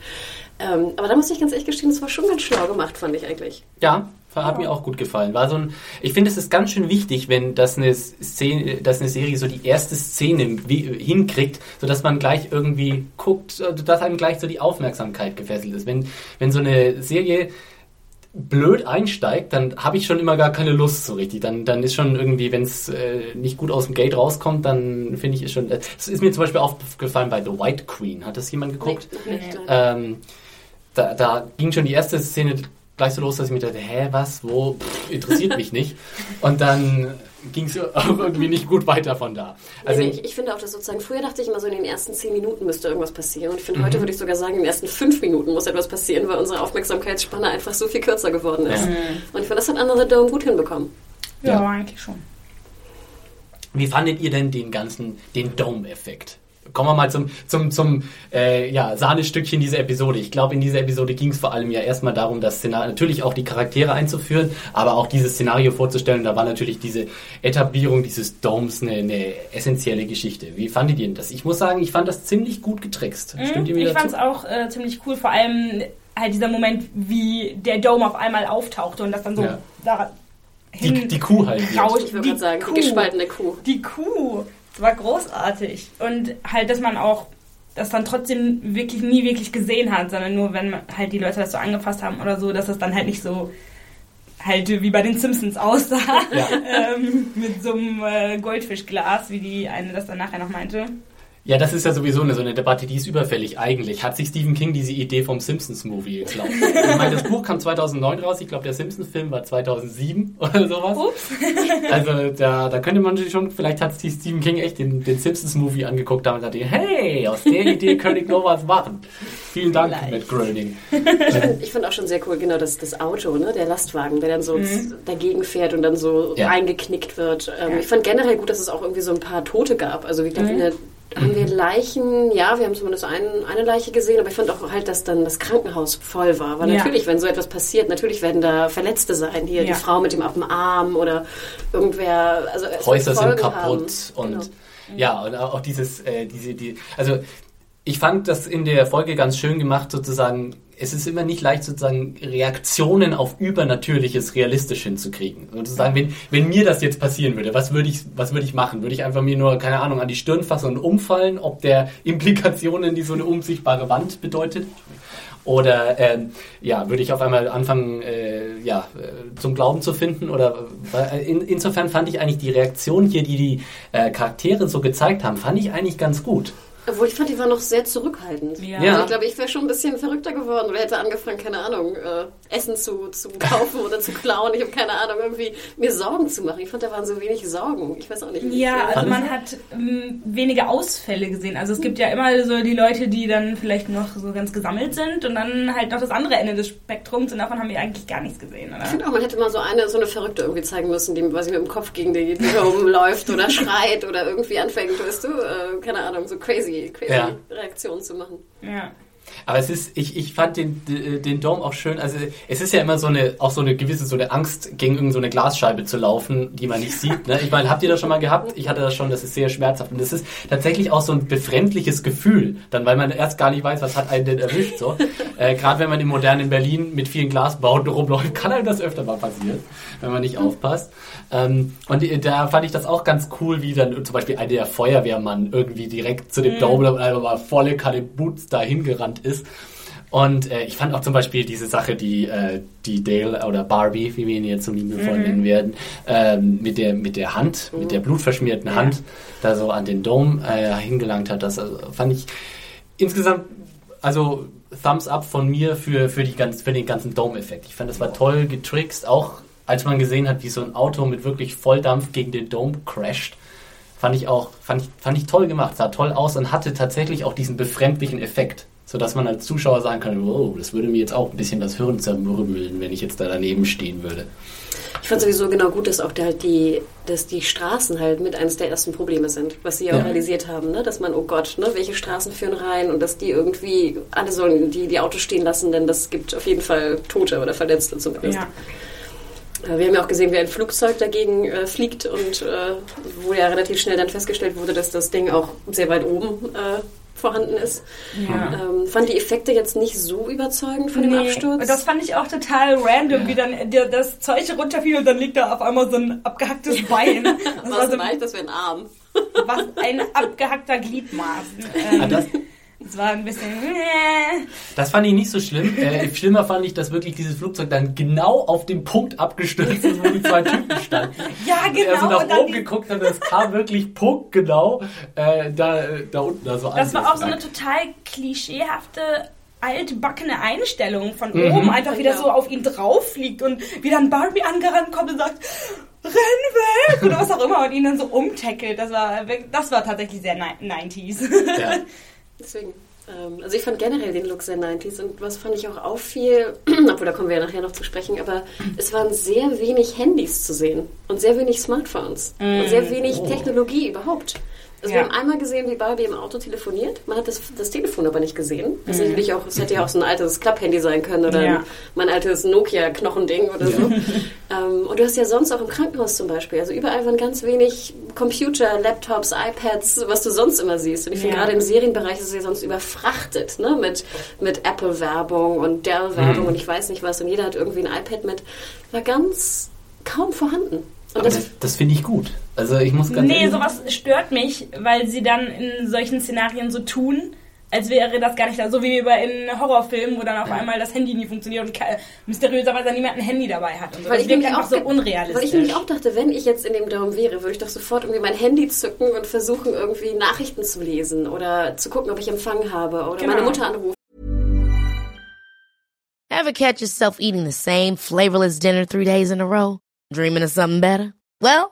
[SPEAKER 2] Ähm, aber da muss ich ganz ehrlich gestehen, das war schon ganz schlau gemacht, fand ich eigentlich.
[SPEAKER 1] Ja, hat mir auch gut gefallen. War so ein, ich finde, es ist ganz schön wichtig, wenn das eine Szene, dass eine Serie so die erste Szene hinkriegt, sodass man gleich irgendwie guckt, dass einem gleich so die Aufmerksamkeit gefesselt ist. Wenn, wenn so eine Serie blöd einsteigt, dann habe ich schon immer gar keine Lust so richtig. Dann, dann ist schon irgendwie, wenn es äh, nicht gut aus dem Gate rauskommt, dann finde ich es schon. Es ist mir zum Beispiel aufgefallen bei The White Queen. Hat das jemand geguckt?
[SPEAKER 2] Nee, nee.
[SPEAKER 1] Ähm, da, da ging schon die erste Szene gleich so los, dass ich mir dachte, hä, was, wo, Pff, interessiert mich nicht. Und dann ging es irgendwie nicht gut weiter von da.
[SPEAKER 2] Also nee, ich, ich, finde auch, dass sozusagen, früher dachte ich immer so, in den ersten zehn Minuten müsste irgendwas passieren. Und ich finde, mhm. heute würde ich sogar sagen, in den ersten fünf Minuten muss etwas passieren, weil unsere Aufmerksamkeitsspanne einfach so viel kürzer geworden ist. Mhm. Und ich finde, das hat Another Dome gut hinbekommen.
[SPEAKER 3] Ja, ja, eigentlich schon.
[SPEAKER 1] Wie fandet ihr denn den ganzen, den Dome-Effekt? Kommen wir mal zum, zum, zum äh, ja, Sahnestückchen dieser Episode. Ich glaube, in dieser Episode ging es vor allem ja erstmal darum, das Szenario, natürlich auch die Charaktere einzuführen, aber auch dieses Szenario vorzustellen. Da war natürlich diese Etablierung dieses Domes eine, eine essentielle Geschichte. Wie fandet ihr denn das? Ich muss sagen, ich fand das ziemlich gut getrickst.
[SPEAKER 3] Mhm, Stimmt ihr mir Ich fand es auch äh, ziemlich cool, vor allem halt dieser Moment, wie der Dome auf einmal auftauchte und das dann so ja. da
[SPEAKER 1] die, die Kuh halt.
[SPEAKER 2] Rauscht, ich würde sagen, Kuh, die gespaltene Kuh.
[SPEAKER 3] Die Kuh. War großartig. Und halt, dass man auch das dann trotzdem wirklich nie wirklich gesehen hat, sondern nur, wenn halt die Leute das so angefasst haben oder so, dass das dann halt nicht so halt wie bei den Simpsons aussah. Ja. ähm, mit so einem äh, Goldfischglas, wie die eine das dann nachher noch meinte.
[SPEAKER 1] Ja, das ist ja sowieso eine, so eine Debatte, die ist überfällig eigentlich. Hat sich Stephen King diese Idee vom Simpsons-Movie geklaut? ich meine, das Buch kam 2009 raus, ich glaube, der Simpsons-Film war 2007 oder sowas. Ups. Also da, da könnte man sich schon, vielleicht hat sich Stephen King echt den, den Simpsons-Movie angeguckt und dachte, hey, aus der Idee könnte ich noch was machen. Vielen Dank, vielleicht. Matt Groening.
[SPEAKER 2] Ich finde auch schon sehr cool, genau, das, das Auto, ne, der Lastwagen, der dann so mhm. dagegen fährt und dann so ja. eingeknickt wird. Ähm, ja. Ich fand generell gut, dass es auch irgendwie so ein paar Tote gab. Also wie glaube, mhm. in der haben wir Leichen, ja, wir haben zumindest ein, eine Leiche gesehen, aber ich fand auch halt, dass dann das Krankenhaus voll war. Weil ja. natürlich, wenn so etwas passiert, natürlich werden da Verletzte sein. Hier ja. die Frau mit dem ab dem Arm oder irgendwer. Also
[SPEAKER 1] Häuser sind kaputt haben. und genau. ja, und auch dieses, äh, diese, die, also ich fand das in der Folge ganz schön gemacht, sozusagen es ist immer nicht leicht, sozusagen Reaktionen auf Übernatürliches realistisch hinzukriegen. Sozusagen, wenn, wenn mir das jetzt passieren würde, was würde ich, was würde ich machen? Würde ich einfach mir nur, keine Ahnung, an die Stirn fassen und umfallen, ob der Implikationen, die so eine unsichtbare Wand bedeutet? Oder ähm, ja, würde ich auf einmal anfangen, äh, ja, äh, zum Glauben zu finden? Oder äh, in, insofern fand ich eigentlich die Reaktion hier, die die äh, Charaktere so gezeigt haben, fand ich eigentlich ganz gut.
[SPEAKER 2] Obwohl ich fand, die war noch sehr zurückhaltend. Ja. Also ich glaube, ich wäre schon ein bisschen verrückter geworden oder hätte angefangen, keine Ahnung, äh, Essen zu, zu kaufen oder zu klauen. Ich habe keine Ahnung, irgendwie mir Sorgen zu machen. Ich fand, da waren so wenig Sorgen. Ich weiß auch nicht.
[SPEAKER 3] Ja, also man hat ähm, wenige Ausfälle gesehen. Also es gibt ja immer so die Leute, die dann vielleicht noch so ganz gesammelt sind und dann halt noch das andere Ende des Spektrums und davon haben wir eigentlich gar nichts gesehen, oder?
[SPEAKER 2] Ich finde auch, man hätte mal so eine, so eine Verrückte irgendwie zeigen müssen, die quasi mit dem Kopf gegen die Tür rumläuft oder schreit oder irgendwie anfängt, weißt du, äh, keine Ahnung, so crazy crazy, ja. Reaktionen zu machen.
[SPEAKER 3] Ja.
[SPEAKER 1] Aber es ist, ich, ich fand den, den Dome auch schön. Also es ist ja immer so eine, auch so eine gewisse so eine Angst, gegen irgendeine so eine Glasscheibe zu laufen, die man nicht sieht. Ne? Ich meine, habt ihr das schon mal gehabt? Ich hatte das schon, das ist sehr schmerzhaft. Und das ist tatsächlich auch so ein befremdliches Gefühl, dann weil man erst gar nicht weiß, was hat einen denn erwischt. So. Äh, Gerade wenn man im modernen Berlin mit vielen Glasbauten rumläuft, kann einem das öfter mal passieren, wenn man nicht aufpasst. Ähm, und da fand ich das auch ganz cool, wie dann zum Beispiel einer der Feuerwehrmann irgendwie direkt zu dem mhm. Dome und einfach mal volle Kanne Boots dahin gerannt ist. Und äh, ich fand auch zum Beispiel diese Sache, die, äh, die Dale oder Barbie, wie wir ihn jetzt so liebevoll mhm. nennen werden, ähm, mit, der, mit der Hand, mhm. mit der blutverschmierten ja. Hand, da so an den Dome äh, hingelangt hat. Das also, fand ich insgesamt, also Thumbs up von mir für, für, die ganz, für den ganzen Dome-Effekt. Ich fand, das war toll getrickst, auch als man gesehen hat, wie so ein Auto mit wirklich Volldampf gegen den Dome crasht. Fand ich auch, fand ich, fand ich toll gemacht, sah toll aus und hatte tatsächlich auch diesen befremdlichen Effekt sodass man als Zuschauer sagen kann, wow, das würde mir jetzt auch ein bisschen das Hirn zermürbeln, wenn ich jetzt da daneben stehen würde.
[SPEAKER 2] Ich fand sowieso genau gut, dass auch halt die, dass die Straßen halt mit eines der ersten Probleme sind, was sie ja auch realisiert haben, ne? dass man, oh Gott, ne, welche Straßen führen rein und dass die irgendwie, alle sollen die, die Autos stehen lassen, denn das gibt auf jeden Fall Tote oder Verletzte zumindest. Ja. Äh, wir haben ja auch gesehen, wie ein Flugzeug dagegen äh, fliegt und äh, wo ja relativ schnell dann festgestellt wurde, dass das Ding auch sehr weit oben äh, vorhanden ist. Ja. Ähm, fand die Effekte jetzt nicht so überzeugend von nee, dem Absturz.
[SPEAKER 3] Das fand ich auch total random, ja. wie dann das Zeug runterfiel und dann liegt da auf einmal so ein abgehacktes Bein.
[SPEAKER 2] Das Was war so, meint, das wäre ein Arm.
[SPEAKER 3] Was ein abgehackter Gliedmaß. Ähm, ah, es war ein bisschen. Äh.
[SPEAKER 1] Das fand ich nicht so schlimm. Äh, schlimmer fand ich, dass wirklich dieses Flugzeug dann genau auf dem Punkt abgestürzt ist, wo die zwei Typen standen.
[SPEAKER 3] Ja, genau. Und er
[SPEAKER 1] so genau. nach oben geguckt hat, es kam wirklich punktgenau äh, da, da unten. Also
[SPEAKER 3] das war auch so eine total klischeehafte altbackene Einstellung von oben einfach wieder so auf ihn drauf fliegt und wie dann Barbie angerannt kommt und sagt, renn weg oder was auch immer und ihn dann so umtackelt. Das war, das war tatsächlich sehr 90s.
[SPEAKER 1] Ja.
[SPEAKER 2] Deswegen. ähm, Also ich fand generell den Look sehr 90s und was fand ich auch auffiel, obwohl da kommen wir ja nachher noch zu sprechen, aber es waren sehr wenig Handys zu sehen und sehr wenig Smartphones und sehr wenig Technologie überhaupt. Also
[SPEAKER 3] Ja.
[SPEAKER 2] wir haben einmal gesehen, wie Barbie im Auto telefoniert. Man hat das, das Telefon aber nicht gesehen. Das ist natürlich auch, es hätte ja auch so ein altes Klapphandy sein können oder
[SPEAKER 3] Ja.
[SPEAKER 2] ein, mein altes Nokia-Knochending oder so. ähm, und du hast ja sonst auch im Krankenhaus zum Beispiel, also überall waren ganz wenig Computer, Laptops, iPads, was du sonst immer siehst. Und ich finde
[SPEAKER 3] Ja.
[SPEAKER 2] gerade im Serienbereich ist es ja sonst überfrachtet, ne? Mit, mit Apple-Werbung und Dell-Werbung und ich weiß nicht was. Und jeder hat irgendwie ein iPad mit. War ganz kaum vorhanden. Und
[SPEAKER 1] Aber
[SPEAKER 2] das,
[SPEAKER 1] das, das finde ich gut. Also ich muss ganz
[SPEAKER 3] Nee, sowas stört mich, weil sie dann in solchen Szenarien so tun, als wäre das gar nicht da. So wie bei in Horrorfilmen, wo dann auf einmal das Handy nie funktioniert und mysteriöserweise niemand ein Handy dabei hat. Und so.
[SPEAKER 2] Weil
[SPEAKER 3] Das
[SPEAKER 2] ich,
[SPEAKER 3] wirkt einfach
[SPEAKER 2] auch,
[SPEAKER 3] so unrealistisch.
[SPEAKER 2] weil ich nämlich auch dachte, wenn ich jetzt in dem Dome wäre, würde ich doch sofort irgendwie mein Handy zücken und versuchen, irgendwie Nachrichten zu lesen oder zu gucken, ob ich Empfang habe oder
[SPEAKER 3] Genau.
[SPEAKER 2] meine Mutter anrufen.
[SPEAKER 4] Ever catch yourself eating the same flavorless dinner three days in a row? Dreaming of something better? Well,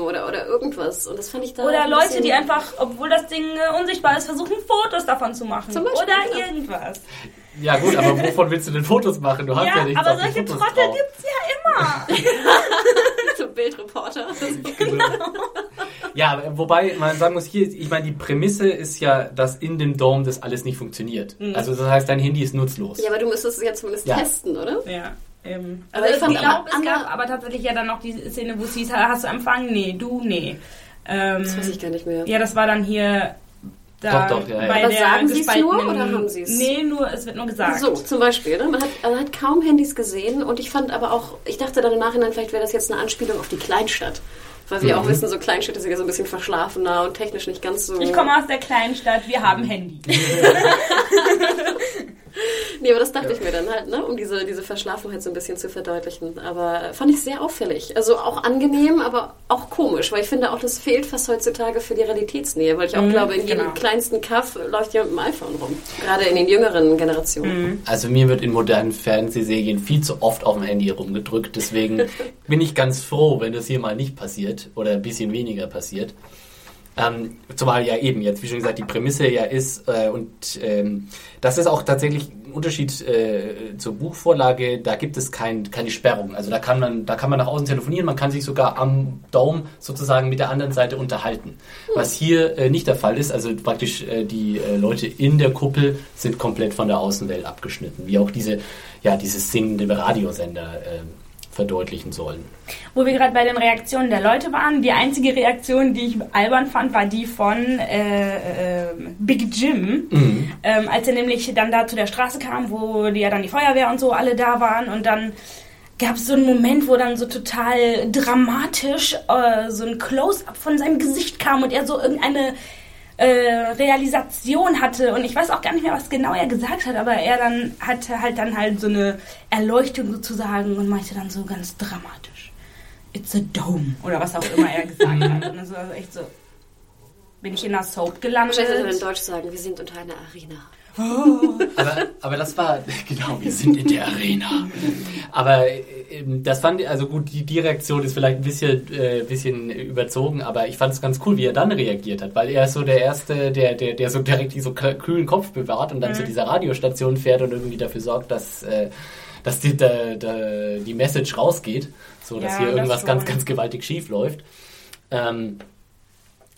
[SPEAKER 2] Oder, oder irgendwas. Und das fand ich da.
[SPEAKER 3] Oder
[SPEAKER 2] ein
[SPEAKER 3] Leute, die einfach, obwohl das Ding äh, unsichtbar ist, versuchen Fotos davon zu machen.
[SPEAKER 2] Zum Beispiel,
[SPEAKER 3] Oder
[SPEAKER 2] ja.
[SPEAKER 3] irgendwas.
[SPEAKER 1] Ja gut, aber wovon willst du denn Fotos machen? Du hast ja,
[SPEAKER 3] Ja,
[SPEAKER 1] nichts
[SPEAKER 3] aber solche
[SPEAKER 1] Fotos
[SPEAKER 3] Trottel
[SPEAKER 1] drauf.
[SPEAKER 3] gibt's ja immer.
[SPEAKER 2] so Bildreporter.
[SPEAKER 1] Ja, aber wobei man sagen muss, hier, ich meine, die Prämisse ist ja, dass in dem Dome das alles nicht funktioniert.
[SPEAKER 3] Mhm.
[SPEAKER 1] Also das heißt, dein Handy ist nutzlos.
[SPEAKER 2] ja, aber du müsstest es ja zumindest
[SPEAKER 1] Ja.
[SPEAKER 2] testen, oder?
[SPEAKER 3] Ja. Ähm,
[SPEAKER 2] Aber
[SPEAKER 3] also
[SPEAKER 2] ich
[SPEAKER 3] ich
[SPEAKER 2] fand
[SPEAKER 3] glaube, es gab aber tatsächlich ja dann noch die Szene, wo es hieß, hast du Empfang? Nee, du, nee. Ähm,
[SPEAKER 2] Das weiß ich gar nicht mehr.
[SPEAKER 3] ja, das war dann hier da
[SPEAKER 1] Doch, doch, ja, ja.
[SPEAKER 3] bei
[SPEAKER 2] Aber
[SPEAKER 3] der
[SPEAKER 2] sagen Sie's
[SPEAKER 3] gespaltenen...
[SPEAKER 2] nur oder haben Sie's?
[SPEAKER 3] Nee, nur, es wird nur gesagt.
[SPEAKER 2] So, zum Beispiel. Ne? Man, hat, man hat kaum Handys gesehen und ich fand aber auch, ich dachte dann im Nachhinein, vielleicht wäre das jetzt eine Anspielung auf die Kleinstadt. Weil wir
[SPEAKER 1] Mhm.
[SPEAKER 2] auch wissen, so Kleinstädte sind ja so ein bisschen verschlafener und technisch nicht ganz so.
[SPEAKER 3] Ich komme aus der kleinen Stadt, wir haben Handy.
[SPEAKER 2] Nee, aber das dachte ich mir dann halt, ne? um diese, diese Verschlafenheit so ein bisschen zu verdeutlichen. Aber äh, fand ich sehr auffällig. Also auch angenehm, aber auch komisch, weil ich finde auch, das fehlt fast heutzutage für die Realitätsnähe, weil ich auch glaube, in jedem
[SPEAKER 3] genau.
[SPEAKER 2] kleinsten Kaff läuft jemand mit dem iPhone rum. Gerade in den jüngeren Generationen.
[SPEAKER 1] Also mir wird in modernen Fernsehserien viel zu oft auf dem Handy rumgedrückt. Deswegen bin ich ganz froh, wenn das hier mal nicht passiert oder ein bisschen weniger passiert. Ähm, zumal ja eben jetzt, wie schon gesagt, die Prämisse ja ist äh, und ähm, das ist auch tatsächlich ein Unterschied äh, zur Buchvorlage. Da gibt es kein, keine Sperrung. Also da kann man, da kann man nach außen telefonieren. Man kann sich sogar am Dome sozusagen mit der anderen Seite unterhalten. Was hier äh, nicht der Fall ist. Also praktisch äh, die äh, Leute in der Kuppel sind komplett von der Außenwelt abgeschnitten, wie auch diese, ja, diese singende Radiosender äh, verdeutlichen sollen.
[SPEAKER 3] Wo wir gerade bei den Reaktionen der Leute waren, die einzige Reaktion, die ich albern fand, war die von äh, äh, Big Jim, ähm, als er nämlich dann da zu der Straße kam, wo die ja dann die Feuerwehr und so alle da waren und dann gab es so einen Moment, wo dann so total dramatisch äh, so ein Close-up von seinem Gesicht kam und er so irgendeine äh, Realisation hatte und ich weiß auch gar nicht mehr, was genau er gesagt hat, aber er dann hatte halt dann halt so eine Erleuchtung sozusagen und meinte dann so ganz dramatisch, it's a dome oder was auch immer er gesagt hat. Und das war also echt so, bin ich in einer Soap gelandet?
[SPEAKER 2] Wahrscheinlich sollte man in Deutsch sagen, wir sind unter einer Arena.
[SPEAKER 1] Aber, aber das war, genau, wir sind in der Arena. Aber äh, das fand ich, also gut, die, die Reaktion ist vielleicht ein bisschen, äh, bisschen überzogen, aber ich fand es ganz cool, wie er dann reagiert hat, weil er ist so der Erste, der, der, der so direkt so kühlen Kopf bewahrt und dann zu dieser Radiostation fährt und irgendwie dafür sorgt, dass, äh, dass die, da, da, die Message rausgeht, so dass
[SPEAKER 3] Ja,
[SPEAKER 1] hier
[SPEAKER 3] das
[SPEAKER 1] irgendwas ganz,
[SPEAKER 3] schon.
[SPEAKER 1] ganz gewaltig schief läuft. Ähm,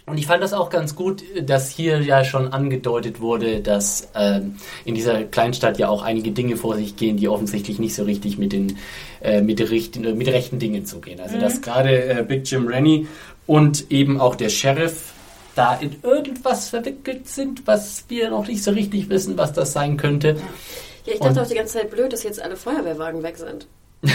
[SPEAKER 1] und ich fand das auch ganz gut, dass hier ja schon angedeutet wurde, dass ähm, in dieser Kleinstadt ja auch einige Dinge vor sich gehen, die offensichtlich nicht so richtig mit den äh, mit, der richten, äh, mit rechten Dingen zugehen. Also dass gerade äh, Big Jim Rennie und eben auch der Sheriff da in irgendwas verwickelt sind, was wir noch nicht so richtig wissen, was das sein könnte.
[SPEAKER 2] Ja, ich dachte
[SPEAKER 1] Und-
[SPEAKER 2] auch die ganze Zeit blöd, dass jetzt alle Feuerwehrwagen weg sind.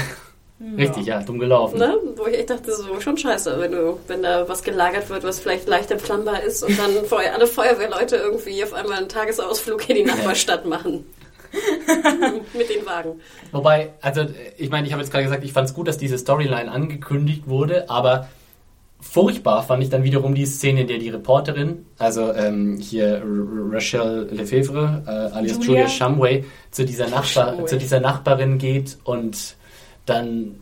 [SPEAKER 1] Richtig, ja, dumm gelaufen.
[SPEAKER 2] Ne? Wo ich echt dachte, so schon scheiße, wenn du, wenn da was gelagert wird, was vielleicht leicht entflammbar ist und dann vorher alle Feuerwehrleute irgendwie auf einmal einen Tagesausflug in die Nachbarstadt machen. Mit den Wagen.
[SPEAKER 1] Wobei, also ich meine, ich habe jetzt gerade gesagt, ich fand es gut, dass diese Storyline angekündigt wurde, aber furchtbar fand ich dann wiederum die Szene, in der die Reporterin, also ähm, hier Rachel Lefebvre, äh, alias Julia, Julia Shumway, zu dieser, Nachbar zu dieser Nachbarin geht und dann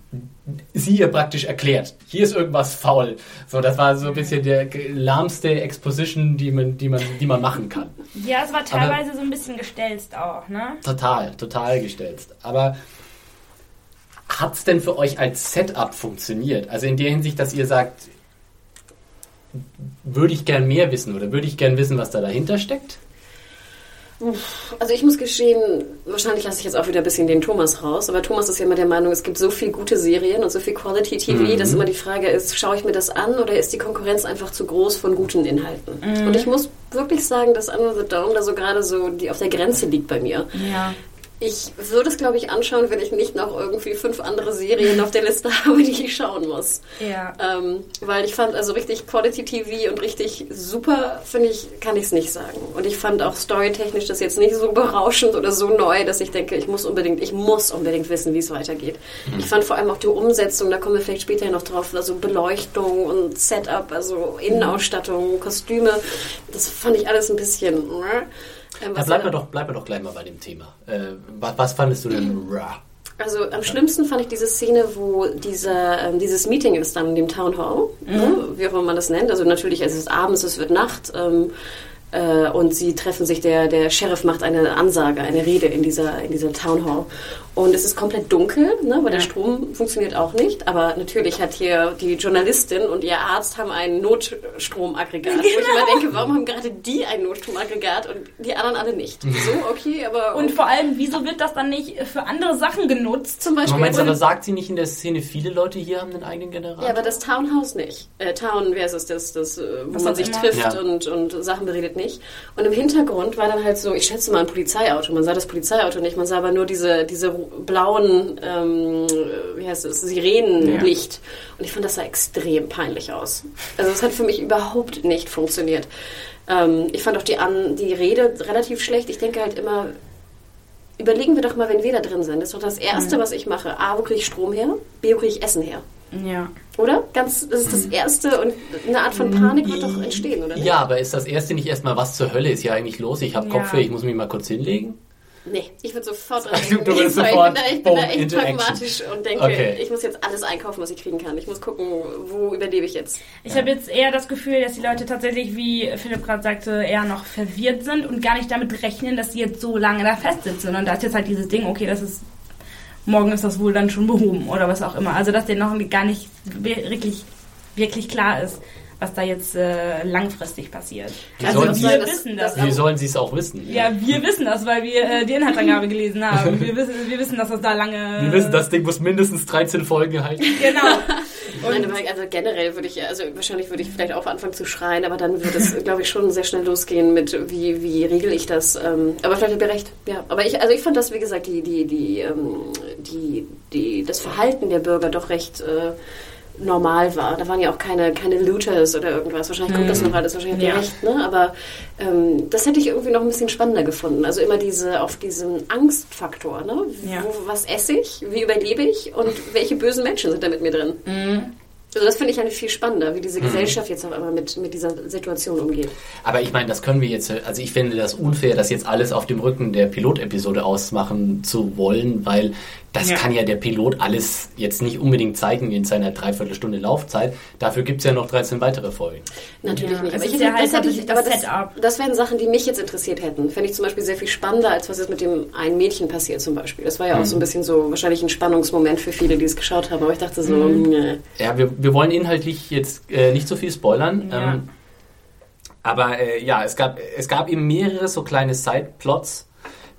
[SPEAKER 1] sie ihr praktisch erklärt, hier ist irgendwas faul. So, das war so ein bisschen der lahmste Exposition, die man, die man, die man machen kann.
[SPEAKER 3] Ja, es war teilweise Aber so ein bisschen gestelzt auch, ne?
[SPEAKER 1] Total, total gestelzt. Aber hat es denn für euch als Setup funktioniert? Also in der Hinsicht, dass ihr sagt, würde ich gern mehr wissen oder würde ich gern wissen, was da dahinter steckt?
[SPEAKER 2] Also ich muss gestehen, wahrscheinlich lasse ich jetzt auch wieder ein bisschen den Thomas raus, aber Thomas ist ja immer der Meinung, es gibt so viel gute Serien und so viel Quality TV, mhm. dass immer die Frage ist, schaue ich mir das an oder ist die Konkurrenz einfach zu groß von guten Inhalten? Mhm. Und ich muss wirklich sagen, dass Under the Dome da so gerade so die auf der Grenze liegt bei mir.
[SPEAKER 3] Ja.
[SPEAKER 2] Ich würde es, glaube ich, anschauen, wenn ich nicht noch irgendwie fünf andere Serien auf der Liste habe, die ich schauen muss.
[SPEAKER 3] Ja.
[SPEAKER 2] Ähm, weil ich fand, also richtig Quality TV und richtig super, finde ich, kann ich es nicht sagen. Und ich fand auch storytechnisch das jetzt nicht so berauschend oder so neu, dass ich denke, ich muss unbedingt, ich muss unbedingt wissen, wie es weitergeht. Mhm. Ich fand vor allem auch die Umsetzung, da kommen wir vielleicht später noch drauf, also Beleuchtung und Setup, also Innenausstattung, Kostüme, das fand ich alles ein bisschen. Äh,
[SPEAKER 1] ähm, ja, bleiben wir, doch, bleib wir doch gleich mal bei dem Thema. Äh, was, was, fandest du denn?
[SPEAKER 2] Also am schlimmsten fand ich diese Szene, wo dieser, ähm, dieses Meeting ist dann in dem Town Hall, mhm. ne, wie auch immer man das nennt. Also natürlich, es ist abends, es wird Nacht. Ähm, äh, und sie treffen sich, der, der Sheriff macht eine Ansage, eine Rede in dieser, in dieser Town Hall. Und es ist komplett dunkel, ne, weil ja. der Strom funktioniert auch nicht. Aber natürlich hat hier die Journalistin und ihr Arzt haben ein Notstromaggregat. Genau. Wo ich immer genau. denke, warum haben gerade die ein Notstromaggregat und die anderen alle nicht?
[SPEAKER 3] So, okay, aber... Und vor allem, wieso wird das dann nicht für andere Sachen genutzt?
[SPEAKER 1] Zum Beispiel... Moment, aber sagt sie nicht in der Szene, viele Leute hier haben einen eigenen Generator?
[SPEAKER 2] Ja, aber das Townhouse nicht. Äh, Town versus das, das, äh, wo Was man sich immer? trifft ja. und, und Sachen beredet nicht. Und im Hintergrund war dann halt so, ich schätze mal ein Polizeiauto. Man sah das Polizeiauto nicht, man sah aber nur diese, diese blauen, ähm, wie heißt es, Sirenenlicht. Ja. Und ich fand, das sah extrem peinlich aus. Also es hat für mich überhaupt nicht funktioniert. Ähm, ich fand auch die, An die Rede relativ schlecht. Ich denke halt immer, überlegen wir doch mal, wenn wir da drin sind. Das ist doch das Erste, mhm. was ich mache. A, wo kriege ich Strom her? B, wo kriege ich Essen her?
[SPEAKER 3] Ja.
[SPEAKER 2] Oder? Ganz, das ist das Erste und eine Art von Panik wird doch entstehen, oder?
[SPEAKER 1] Ja, aber ist das Erste nicht erstmal, was zur Hölle ist hier eigentlich los? Ich habe ja. Kopfweh, ich muss mich mal kurz hinlegen?
[SPEAKER 2] Nee, ich würde sofort denken. Du würdest sofort ich bin da, ich bin da echt pragmatisch und denke, okay. ich muss jetzt alles einkaufen, was ich kriegen kann. Ich muss gucken, wo überlebe ich jetzt.
[SPEAKER 3] Ich ja. habe jetzt eher das Gefühl, dass die Leute tatsächlich, wie Philipp gerade sagte, eher noch verwirrt sind und gar nicht damit rechnen, dass sie jetzt so lange da festsitzen. Und da ist jetzt halt dieses Ding, okay, das ist morgen ist das wohl dann schon behoben oder was auch immer. Also dass denen noch gar nicht wirklich, wirklich klar ist, was da jetzt äh, langfristig passiert.
[SPEAKER 1] Wie also wir das, wissen das. Wie sollen sie es auch wissen?
[SPEAKER 3] Ja, wir wissen das, weil wir äh, die Inhaltsangabe gelesen haben. Wir wissen, wir wissen, dass das da lange...
[SPEAKER 1] Wir wissen, das Ding muss mindestens 13 Folgen halten.
[SPEAKER 3] Genau.
[SPEAKER 2] Nein, aber also generell würde ich, also wahrscheinlich würde ich vielleicht auch anfangen zu schreien, aber dann würde es, glaube ich, schon sehr schnell losgehen mit, wie, wie regel ich das. Ähm, aber vielleicht habt ihr recht, ja. Aber ich, also ich fand das, wie gesagt, die, die, die, ähm, die, die, das Verhalten der Bürger doch recht äh, normal war. Da waren ja auch keine, keine Looters oder irgendwas. Wahrscheinlich kommt das mhm. noch alles, wahrscheinlich ja. recht, ne? Aber ähm, das hätte ich irgendwie noch ein bisschen spannender gefunden. Also immer diese auf diesen Angstfaktor, ne? Ja. Wo, was esse ich? Wie überlebe ich? Und welche bösen Menschen sind da mit mir drin? Mhm. Also das finde ich eigentlich viel spannender, wie diese mhm. Gesellschaft jetzt auf einmal mit, mit dieser Situation umgeht.
[SPEAKER 1] Aber ich meine, das können wir jetzt, also ich finde das unfair, das jetzt alles auf dem Rücken der Pilotepisode ausmachen zu wollen, weil das ja. kann ja der Pilot alles jetzt nicht unbedingt zeigen in seiner Dreiviertelstunde Laufzeit. Dafür gibt es ja noch 13 weitere Folgen.
[SPEAKER 2] Natürlich ja, nicht. Aber, ich hätte, ja halt das, ich, das, das, das, wären Sachen, die mich jetzt interessiert hätten. Fände ich zum Beispiel sehr viel spannender, als was jetzt mit dem einen Mädchen passiert zum Beispiel. Das war ja mhm. auch so ein bisschen so wahrscheinlich ein Spannungsmoment für viele, die es geschaut haben. Aber ich dachte so, mhm. nee.
[SPEAKER 1] Ja, wir, wir wollen inhaltlich jetzt äh, nicht so viel spoilern. Ja. Ähm, aber äh, ja, es gab, es gab eben mehrere so kleine Side-Plots,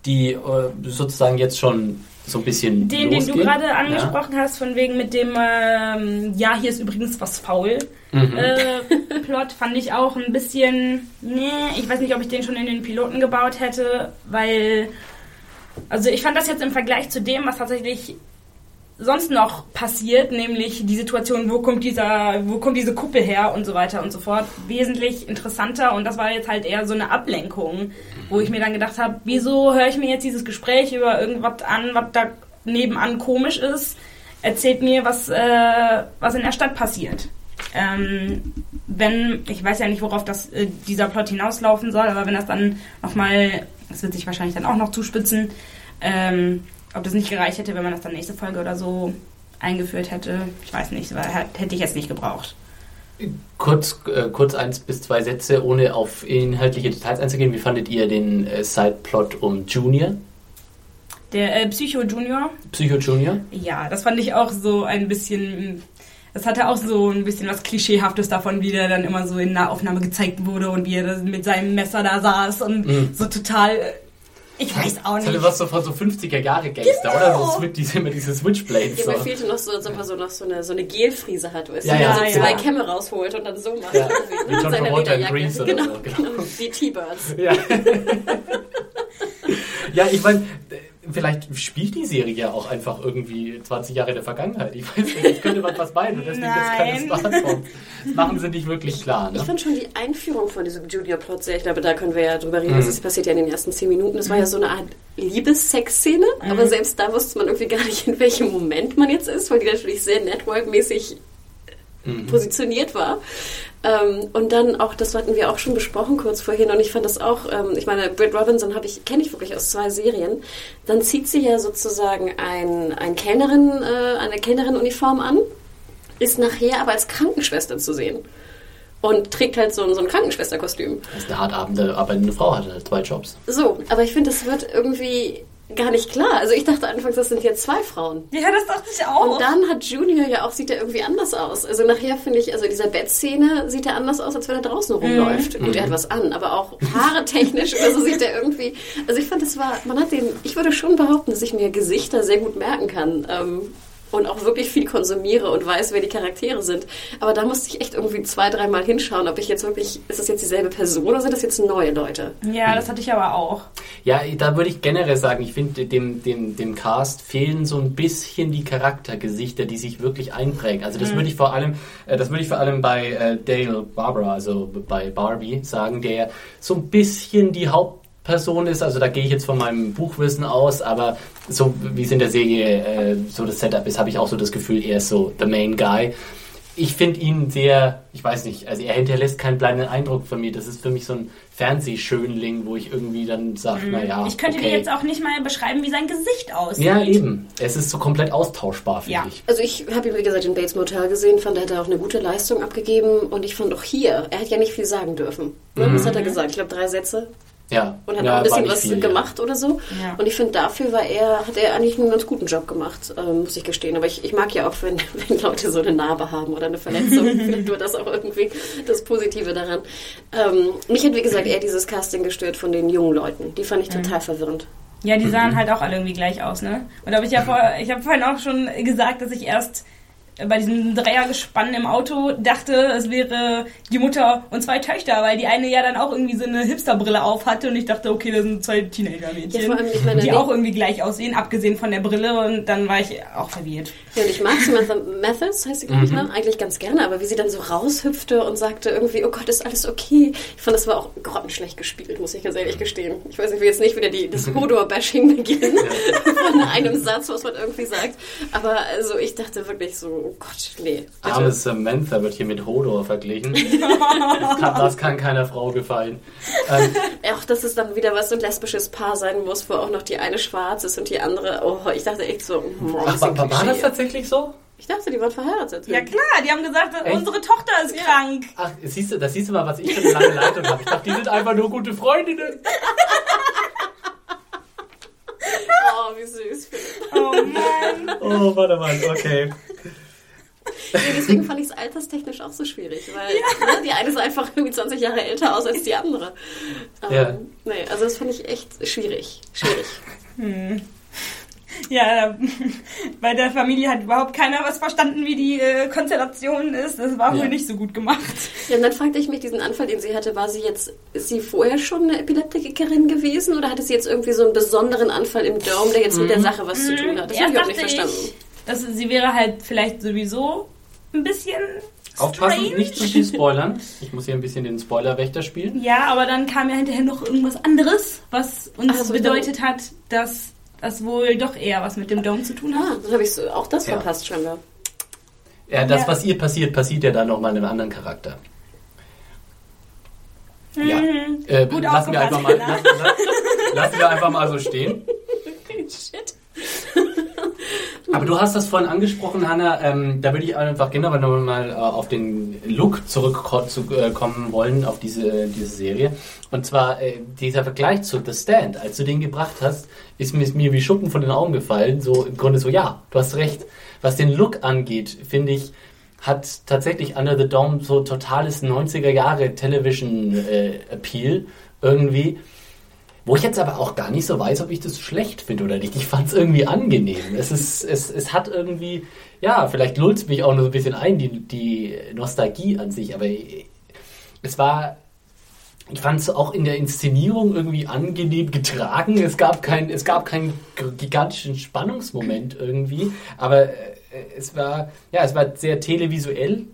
[SPEAKER 1] die äh, sozusagen jetzt schon so ein bisschen.
[SPEAKER 3] Den, losgehen. den du gerade angesprochen ja. hast, von wegen mit dem, ähm, ja, hier ist übrigens was faul. Mhm. Äh, Plot fand ich auch ein bisschen, nee, ich weiß nicht, ob ich den schon in den Piloten gebaut hätte, weil, also ich fand das jetzt im Vergleich zu dem, was tatsächlich sonst noch passiert, nämlich die Situation, wo kommt dieser, wo kommt diese Kuppel her und so weiter und so fort, wesentlich interessanter und das war jetzt halt eher so eine Ablenkung, wo ich mir dann gedacht habe, wieso höre ich mir jetzt dieses Gespräch über irgendwas an, was da nebenan komisch ist, erzählt mir, was, äh, was in der Stadt passiert. Ähm, wenn, ich weiß ja nicht, worauf das, äh, dieser Plot hinauslaufen soll, aber wenn das dann nochmal, das wird sich wahrscheinlich dann auch noch zuspitzen, ähm, ob das nicht gereicht hätte, wenn man das dann nächste Folge oder so eingeführt hätte, ich weiß nicht, weil hätte ich jetzt nicht gebraucht.
[SPEAKER 1] Kurz, äh, kurz eins bis zwei Sätze, ohne auf inhaltliche Details einzugehen. Wie fandet ihr den äh, Sideplot um Junior?
[SPEAKER 3] Der äh, Psycho Junior?
[SPEAKER 1] Psycho Junior?
[SPEAKER 3] Ja, das fand ich auch so ein bisschen. Das hatte auch so ein bisschen was Klischeehaftes davon, wie der dann immer so in Nahaufnahme gezeigt wurde und wie er mit seinem Messer da saß und mm. so total äh, ich weiß auch nicht. Das
[SPEAKER 1] hatte was so von so 50er Jahre Gangster, genau. oder? So mit diese, mit diese Switchblades.
[SPEAKER 2] Ja, so. mir fehlte noch so, als ob er so noch so eine, so eine Gelfriese hat, weißt ja, du? Ja, so ja. zwei Kämme rausholt und dann so macht. Ja.
[SPEAKER 1] Wie John Travolta in Grease oder
[SPEAKER 2] genau,
[SPEAKER 1] so.
[SPEAKER 2] Genau, genau. Die T-Birds.
[SPEAKER 1] Ja. ja, ich meine Vielleicht spielt die Serie ja auch einfach irgendwie 20 Jahre in der Vergangenheit. Ich weiß nicht, es könnte man was meinen und deswegen ist keine Smartphone. Das machen sie nicht wirklich klar.
[SPEAKER 2] Ne? Ich fand schon die Einführung von diesem Junior-Plot sehr, ich glaube, da können wir ja drüber reden, mhm. das passiert ja in den ersten 10 Minuten. Das war ja so eine Art Liebessex-Szene, mhm. aber selbst da wusste man irgendwie gar nicht, in welchem Moment man jetzt ist, weil die natürlich sehr network-mäßig mhm. positioniert war. Ähm, und dann auch, das hatten wir auch schon besprochen kurz vorhin, und ich fand das auch, ähm, ich meine, Britt Robinson habe ich, kenne ich wirklich aus zwei Serien. Dann zieht sie ja sozusagen ein, ein Kellnerin, äh, eine Kellnerin-Uniform an, ist nachher aber als Krankenschwester zu sehen. Und trägt halt so, so ein Krankenschwesterkostüm.
[SPEAKER 1] Das ist eine hart arbeitende Frau, hat halt zwei Jobs.
[SPEAKER 2] So, aber ich finde, das wird irgendwie gar nicht klar. Also ich dachte anfangs, das sind jetzt zwei Frauen.
[SPEAKER 3] Ja, das dachte ich auch.
[SPEAKER 2] Und dann hat Junior ja auch, sieht er irgendwie anders aus. Also nachher finde ich, also in dieser Bettszene sieht er anders aus, als wenn er draußen rumläuft. Mhm. Gut, er hat was an, aber auch Haare technisch oder so sieht er irgendwie. Also ich fand, das war, man hat den, ich würde schon behaupten, dass ich mir Gesichter sehr gut merken kann. Ähm, und auch wirklich viel konsumiere und weiß, wer die Charaktere sind. Aber da musste ich echt irgendwie zwei, dreimal hinschauen, ob ich jetzt wirklich, ist das jetzt dieselbe Person oder sind das jetzt neue Leute?
[SPEAKER 3] Ja, das hatte ich aber auch.
[SPEAKER 1] Ja, da würde ich generell sagen, ich finde, dem, dem, dem Cast fehlen so ein bisschen die Charaktergesichter, die sich wirklich einprägen. Also das mhm. würde ich vor allem, äh, das würde ich vor allem bei äh, Dale Barbara, also bei Barbie sagen, der so ein bisschen die Haupt Person ist. Also da gehe ich jetzt von meinem Buchwissen aus, aber so wie es in der Serie äh, so das Setup ist, habe ich auch so das Gefühl, er ist so the main guy. Ich finde ihn sehr, ich weiß nicht, also er hinterlässt keinen bleibenden Eindruck von mir. Das ist für mich so ein Fernsehschönling, wo ich irgendwie dann sage, mhm. naja.
[SPEAKER 3] Ich könnte okay. dir jetzt auch nicht mal beschreiben, wie sein Gesicht aussieht.
[SPEAKER 1] Ja, eben. Es ist so komplett austauschbar, finde ja. ich.
[SPEAKER 2] Also ich habe ihn, wie gesagt, in Bates Motel gesehen, fand, er hat auch eine gute Leistung abgegeben und ich fand auch hier, er hat ja nicht viel sagen dürfen. Mhm. Was hat er gesagt? Ich glaube, drei Sätze.
[SPEAKER 1] Ja.
[SPEAKER 2] Und hat
[SPEAKER 1] ja,
[SPEAKER 2] ein bisschen was viel, gemacht ja. oder so. Ja. Und ich finde, dafür war er, hat er eigentlich einen ganz guten Job gemacht, ähm, muss ich gestehen. Aber ich, ich mag ja auch, wenn, wenn Leute so eine Narbe haben oder eine Verletzung. Vielleicht war das auch irgendwie das Positive daran. Ähm, mich hat, wie gesagt, eher dieses Casting gestört von den jungen Leuten. Die fand ich total mhm. verwirrend.
[SPEAKER 3] Ja, die sahen mhm. halt auch alle irgendwie gleich aus, ne? Und da habe ich ja vor, ich habe vorhin auch schon gesagt, dass ich erst bei diesem Dreiergespann im Auto dachte, es wäre die Mutter und zwei Töchter, weil die eine ja dann auch irgendwie so eine Hipsterbrille auf hatte und ich dachte, okay, das sind zwei Teenager-Mädchen, ja, die auch irgendwie gleich aussehen, abgesehen von der Brille und dann war ich auch verwirrt.
[SPEAKER 2] Ja, und ich mag Samantha Mathis, heißt sie, glaube ich, mhm. ne? eigentlich ganz gerne, aber wie sie dann so raushüpfte und sagte irgendwie, oh Gott, ist alles okay. Ich fand, das war auch grottenschlecht gespielt, muss ich ganz ehrlich gestehen. Ich weiß, ich will jetzt nicht wieder die, das Hodor-Bashing beginnen von einem Satz, was man irgendwie sagt, aber also ich dachte wirklich so, oh Gott, nee.
[SPEAKER 1] Arme Samantha wird hier mit Hodor verglichen. das, kann, das, kann, keiner Frau gefallen.
[SPEAKER 2] Ähm, auch, dass es dann wieder was so ein lesbisches Paar sein muss, wo auch noch die eine schwarz ist und die andere, oh, ich dachte echt so,
[SPEAKER 1] oh, Ach, war, war das tatsächlich so?
[SPEAKER 2] Ich dachte, die waren verheiratet.
[SPEAKER 3] Ja klar, die haben gesagt, Echt? unsere Tochter ist ja. krank.
[SPEAKER 1] Ach, siehst du, das siehst du mal, was ich für eine lange Leitung habe. Ich dachte, die sind einfach nur gute Freundinnen.
[SPEAKER 2] oh, wie süß.
[SPEAKER 3] Oh Mann.
[SPEAKER 1] Oh, warte mal, okay.
[SPEAKER 2] Deswegen fand ich es alterstechnisch auch so schwierig, weil ja. ne, die eine ist einfach irgendwie 20 Jahre älter aus als die andere. Ähm, ja. Nee, also das fand ich echt schwierig. Schwierig. Hm.
[SPEAKER 3] Ja, bei der Familie hat überhaupt keiner was verstanden, wie die äh, Konstellation ist. Das war ja. wohl nicht so gut gemacht.
[SPEAKER 2] Ja, und dann fragte ich mich, diesen Anfall, den sie hatte, war sie jetzt, ist sie vorher schon eine Epileptikerin gewesen oder hatte sie jetzt irgendwie so einen besonderen Anfall im Dome, der jetzt mhm. mit der mhm. Sache was mhm. zu tun hat? Das ja, habe ich auch nicht verstanden. Ich
[SPEAKER 3] dass sie wäre halt vielleicht sowieso ein bisschen
[SPEAKER 1] Aufpassen,
[SPEAKER 3] strange.
[SPEAKER 1] nicht zu viel spoilern. Ich muss hier ein bisschen den Spoilerwächter spielen.
[SPEAKER 3] Ja, aber dann kam ja hinterher noch irgendwas anderes, was uns
[SPEAKER 2] so,
[SPEAKER 3] bedeutet hat, dass das wohl doch eher was mit dem Dome zu tun hat.
[SPEAKER 2] Ah, dann habe ich auch das
[SPEAKER 1] Ja.
[SPEAKER 2] verpasst scheinbar.
[SPEAKER 1] Ja, das,
[SPEAKER 3] Ja.
[SPEAKER 1] was ihr passiert, passiert ja dann nochmal einem anderen Charakter. Ja.
[SPEAKER 3] Mhm.
[SPEAKER 1] Äh,
[SPEAKER 3] Gut
[SPEAKER 1] lassen, wir einfach mal, lassen- lassen wir einfach mal so stehen.
[SPEAKER 2] Shit.
[SPEAKER 1] Aber du hast das vorhin angesprochen, Hanna. Ähm, da würde ich einfach generell noch mal äh, auf den Look zurückkommen wollen, auf diese, diese Serie. Und zwar äh, dieser Vergleich zu The Stand. Als du den gebracht hast, ist mir, ist mir wie Schuppen von den Augen gefallen. So im Grunde so, ja, du hast recht. Was den Look angeht, finde ich, hat tatsächlich Under the Dome so totales 90er Jahre Television äh, Appeal irgendwie. Wo ich jetzt aber auch gar nicht so weiß, ob ich das schlecht finde oder nicht. Ich fand es irgendwie angenehm. Es, ist, es, es hat irgendwie, ja, vielleicht lullt es mich auch nur so ein bisschen ein, die, die Nostalgie an sich, aber es war, ich fand es auch in der Inszenierung irgendwie angenehm getragen. Es gab, kein, es gab keinen gigantischen Spannungsmoment irgendwie, aber äh, es war, ja, es war sehr televisuell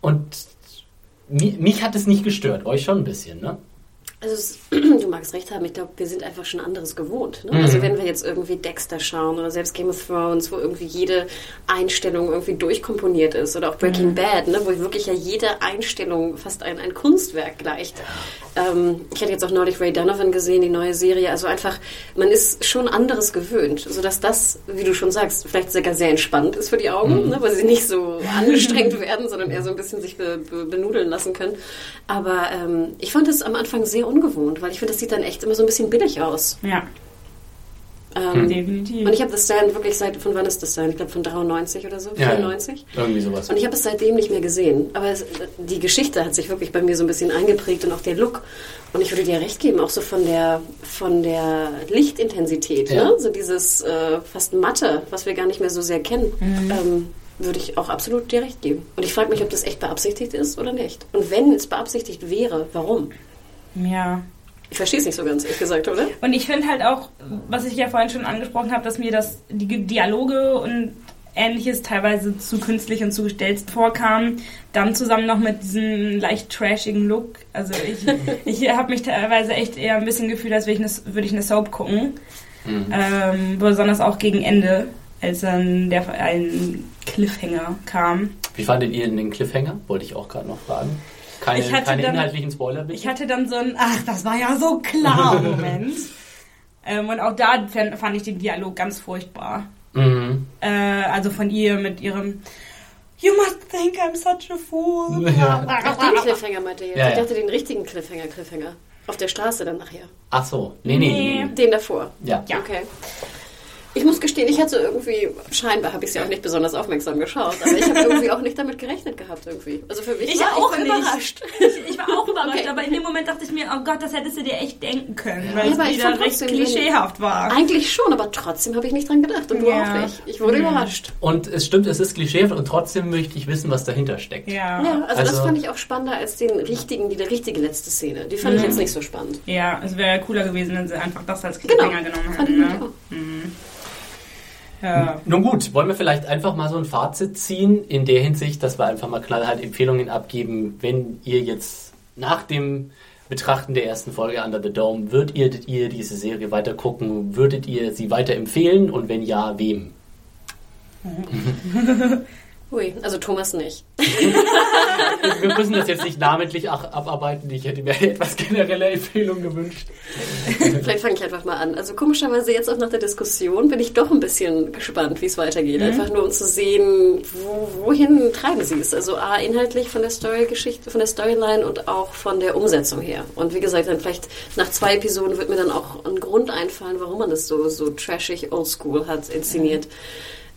[SPEAKER 1] und mi- mich hat es nicht gestört, euch schon ein bisschen, ne?
[SPEAKER 2] Also es, du magst recht haben, ich glaube, wir sind einfach schon anderes gewohnt. Ne?
[SPEAKER 1] Mhm.
[SPEAKER 2] Also wenn wir jetzt irgendwie Dexter schauen oder selbst Game of Thrones, wo irgendwie jede Einstellung irgendwie durchkomponiert ist oder auch Breaking Bad, ne? wo wirklich ja jede Einstellung fast ein, ein Kunstwerk gleicht. Ähm, ich hatte jetzt auch neulich Ray Donovan gesehen, die neue Serie. Also einfach, man ist schon anderes gewöhnt, sodass das, wie du schon sagst, vielleicht sogar sehr entspannt ist für die Augen, ne? weil sie nicht so angestrengt werden, sondern eher so ein bisschen sich be, be, benudeln lassen können. Aber ähm, ich fand es am Anfang sehr ungewohnt, weil ich finde, das sieht dann echt immer so ein bisschen billig aus.
[SPEAKER 3] Ja,
[SPEAKER 2] Ähm,
[SPEAKER 3] definitiv.
[SPEAKER 2] Und ich habe das Stand wirklich seit, von wann ist das Stand? Ich glaube von 93 oder so,
[SPEAKER 1] Ja, ja.
[SPEAKER 2] 94.
[SPEAKER 1] Irgendwie sowas.
[SPEAKER 2] Und ich habe es seitdem nicht mehr gesehen. Aber es, die Geschichte hat sich wirklich bei mir so ein bisschen eingeprägt und auch der Look. Und ich würde dir recht geben, auch so von der, von der Lichtintensität,
[SPEAKER 1] Ja.
[SPEAKER 2] ne? so dieses äh, fast Matte, was wir gar nicht mehr so sehr kennen, ähm, würde ich auch absolut dir recht geben. Und ich frage mich, ob das echt beabsichtigt ist oder nicht. Und wenn es beabsichtigt wäre, warum?
[SPEAKER 3] Ja.
[SPEAKER 2] Ich verstehe es nicht so ganz, ehrlich gesagt, oder?
[SPEAKER 3] Und ich finde halt auch, was ich ja vorhin schon angesprochen habe, dass mir das die Dialoge und ähnliches teilweise zu künstlich und zu gestellt vorkam. Dann zusammen noch mit diesem leicht trashigen Look. Also ich, ich habe mich teilweise echt eher ein bisschen gefühlt, als würde ich eine, würde ich eine Soap gucken. Ähm, besonders auch gegen Ende, als dann der, ein Cliffhanger kam.
[SPEAKER 1] Wie fandet ihr den Cliffhanger? Wollte ich auch gerade noch fragen. Keine,
[SPEAKER 3] Ich hatte
[SPEAKER 1] keine
[SPEAKER 3] dann-
[SPEAKER 1] inhaltlichen Spoiler, bitte?
[SPEAKER 3] Ich hatte dann so ein, ach, das war ja so klar Moment. ähm, und auch da fand ich den Dialog ganz furchtbar.
[SPEAKER 1] mhm.
[SPEAKER 3] Äh, also von ihr mit ihrem You must think I'm such a fool.
[SPEAKER 1] Ja.
[SPEAKER 2] Ach, den Cliffhanger meinte ich jetzt.
[SPEAKER 1] Ja,
[SPEAKER 2] Ich
[SPEAKER 1] ja.
[SPEAKER 2] dachte den richtigen Cliffhanger, Cliffhanger. Auf der Straße dann nachher.
[SPEAKER 1] Ach so. Nee, nee, nee. nee.
[SPEAKER 2] Den davor.
[SPEAKER 1] Ja.
[SPEAKER 3] Ja.
[SPEAKER 2] Okay. Ich muss gestehen, ich hatte irgendwie, scheinbar habe ich sie auch nicht besonders aufmerksam geschaut, aber ich habe irgendwie auch nicht damit gerechnet gehabt irgendwie. Also für mich
[SPEAKER 3] Ich
[SPEAKER 2] war
[SPEAKER 3] auch
[SPEAKER 2] ich überrascht.
[SPEAKER 3] Ich, ich war auch überrascht,
[SPEAKER 2] Okay.
[SPEAKER 3] aber in dem Moment dachte ich mir, oh Gott, das hättest du dir echt denken können, weil
[SPEAKER 2] Ja,
[SPEAKER 3] es wieder
[SPEAKER 2] fand
[SPEAKER 3] recht klischeehaft war.
[SPEAKER 2] Eigentlich schon, aber trotzdem habe ich nicht dran gedacht und du
[SPEAKER 3] Ja.
[SPEAKER 2] auch nicht. Ich wurde überrascht.
[SPEAKER 1] Und es stimmt, es ist klischeehaft und trotzdem möchte ich wissen, was dahinter steckt.
[SPEAKER 3] Ja.
[SPEAKER 2] Ja, also, das
[SPEAKER 1] Also-
[SPEAKER 2] fand ich auch spannender als den richtigen, die, die richtige letzte Szene. Die fand ich jetzt nicht so spannend.
[SPEAKER 3] Ja, es wäre cooler gewesen, wenn sie einfach das als
[SPEAKER 2] Genau.
[SPEAKER 3] Cliffhanger genommen
[SPEAKER 2] Fand ich
[SPEAKER 3] hätten. Ne?
[SPEAKER 2] auch.
[SPEAKER 3] Ja.
[SPEAKER 1] Nun gut, wollen wir vielleicht einfach mal so ein Fazit ziehen, in der Hinsicht, dass wir einfach mal knallhart Empfehlungen abgeben, wenn ihr jetzt nach dem Betrachten der ersten Folge Under the Dome, würdet ihr, ihr diese Serie weiter gucken, würdet ihr sie weiter empfehlen und wenn ja, wem?
[SPEAKER 2] Ui, also Thomas nicht.
[SPEAKER 1] Wir müssen das jetzt nicht namentlich abarbeiten, ich hätte mir etwas generelle Empfehlung gewünscht.
[SPEAKER 2] Vielleicht fange ich einfach mal an. Also komischerweise jetzt auch nach der Diskussion bin ich doch ein bisschen gespannt, wie es weitergeht. Einfach nur um zu sehen, wo, wohin treiben sie es. Also A, inhaltlich von der Story-Geschichte, von der Storyline und auch von der Umsetzung her. Und wie gesagt, dann vielleicht nach zwei Episoden wird mir dann auch ein Grund einfallen, warum man das so, so trashig oldschool hat inszeniert.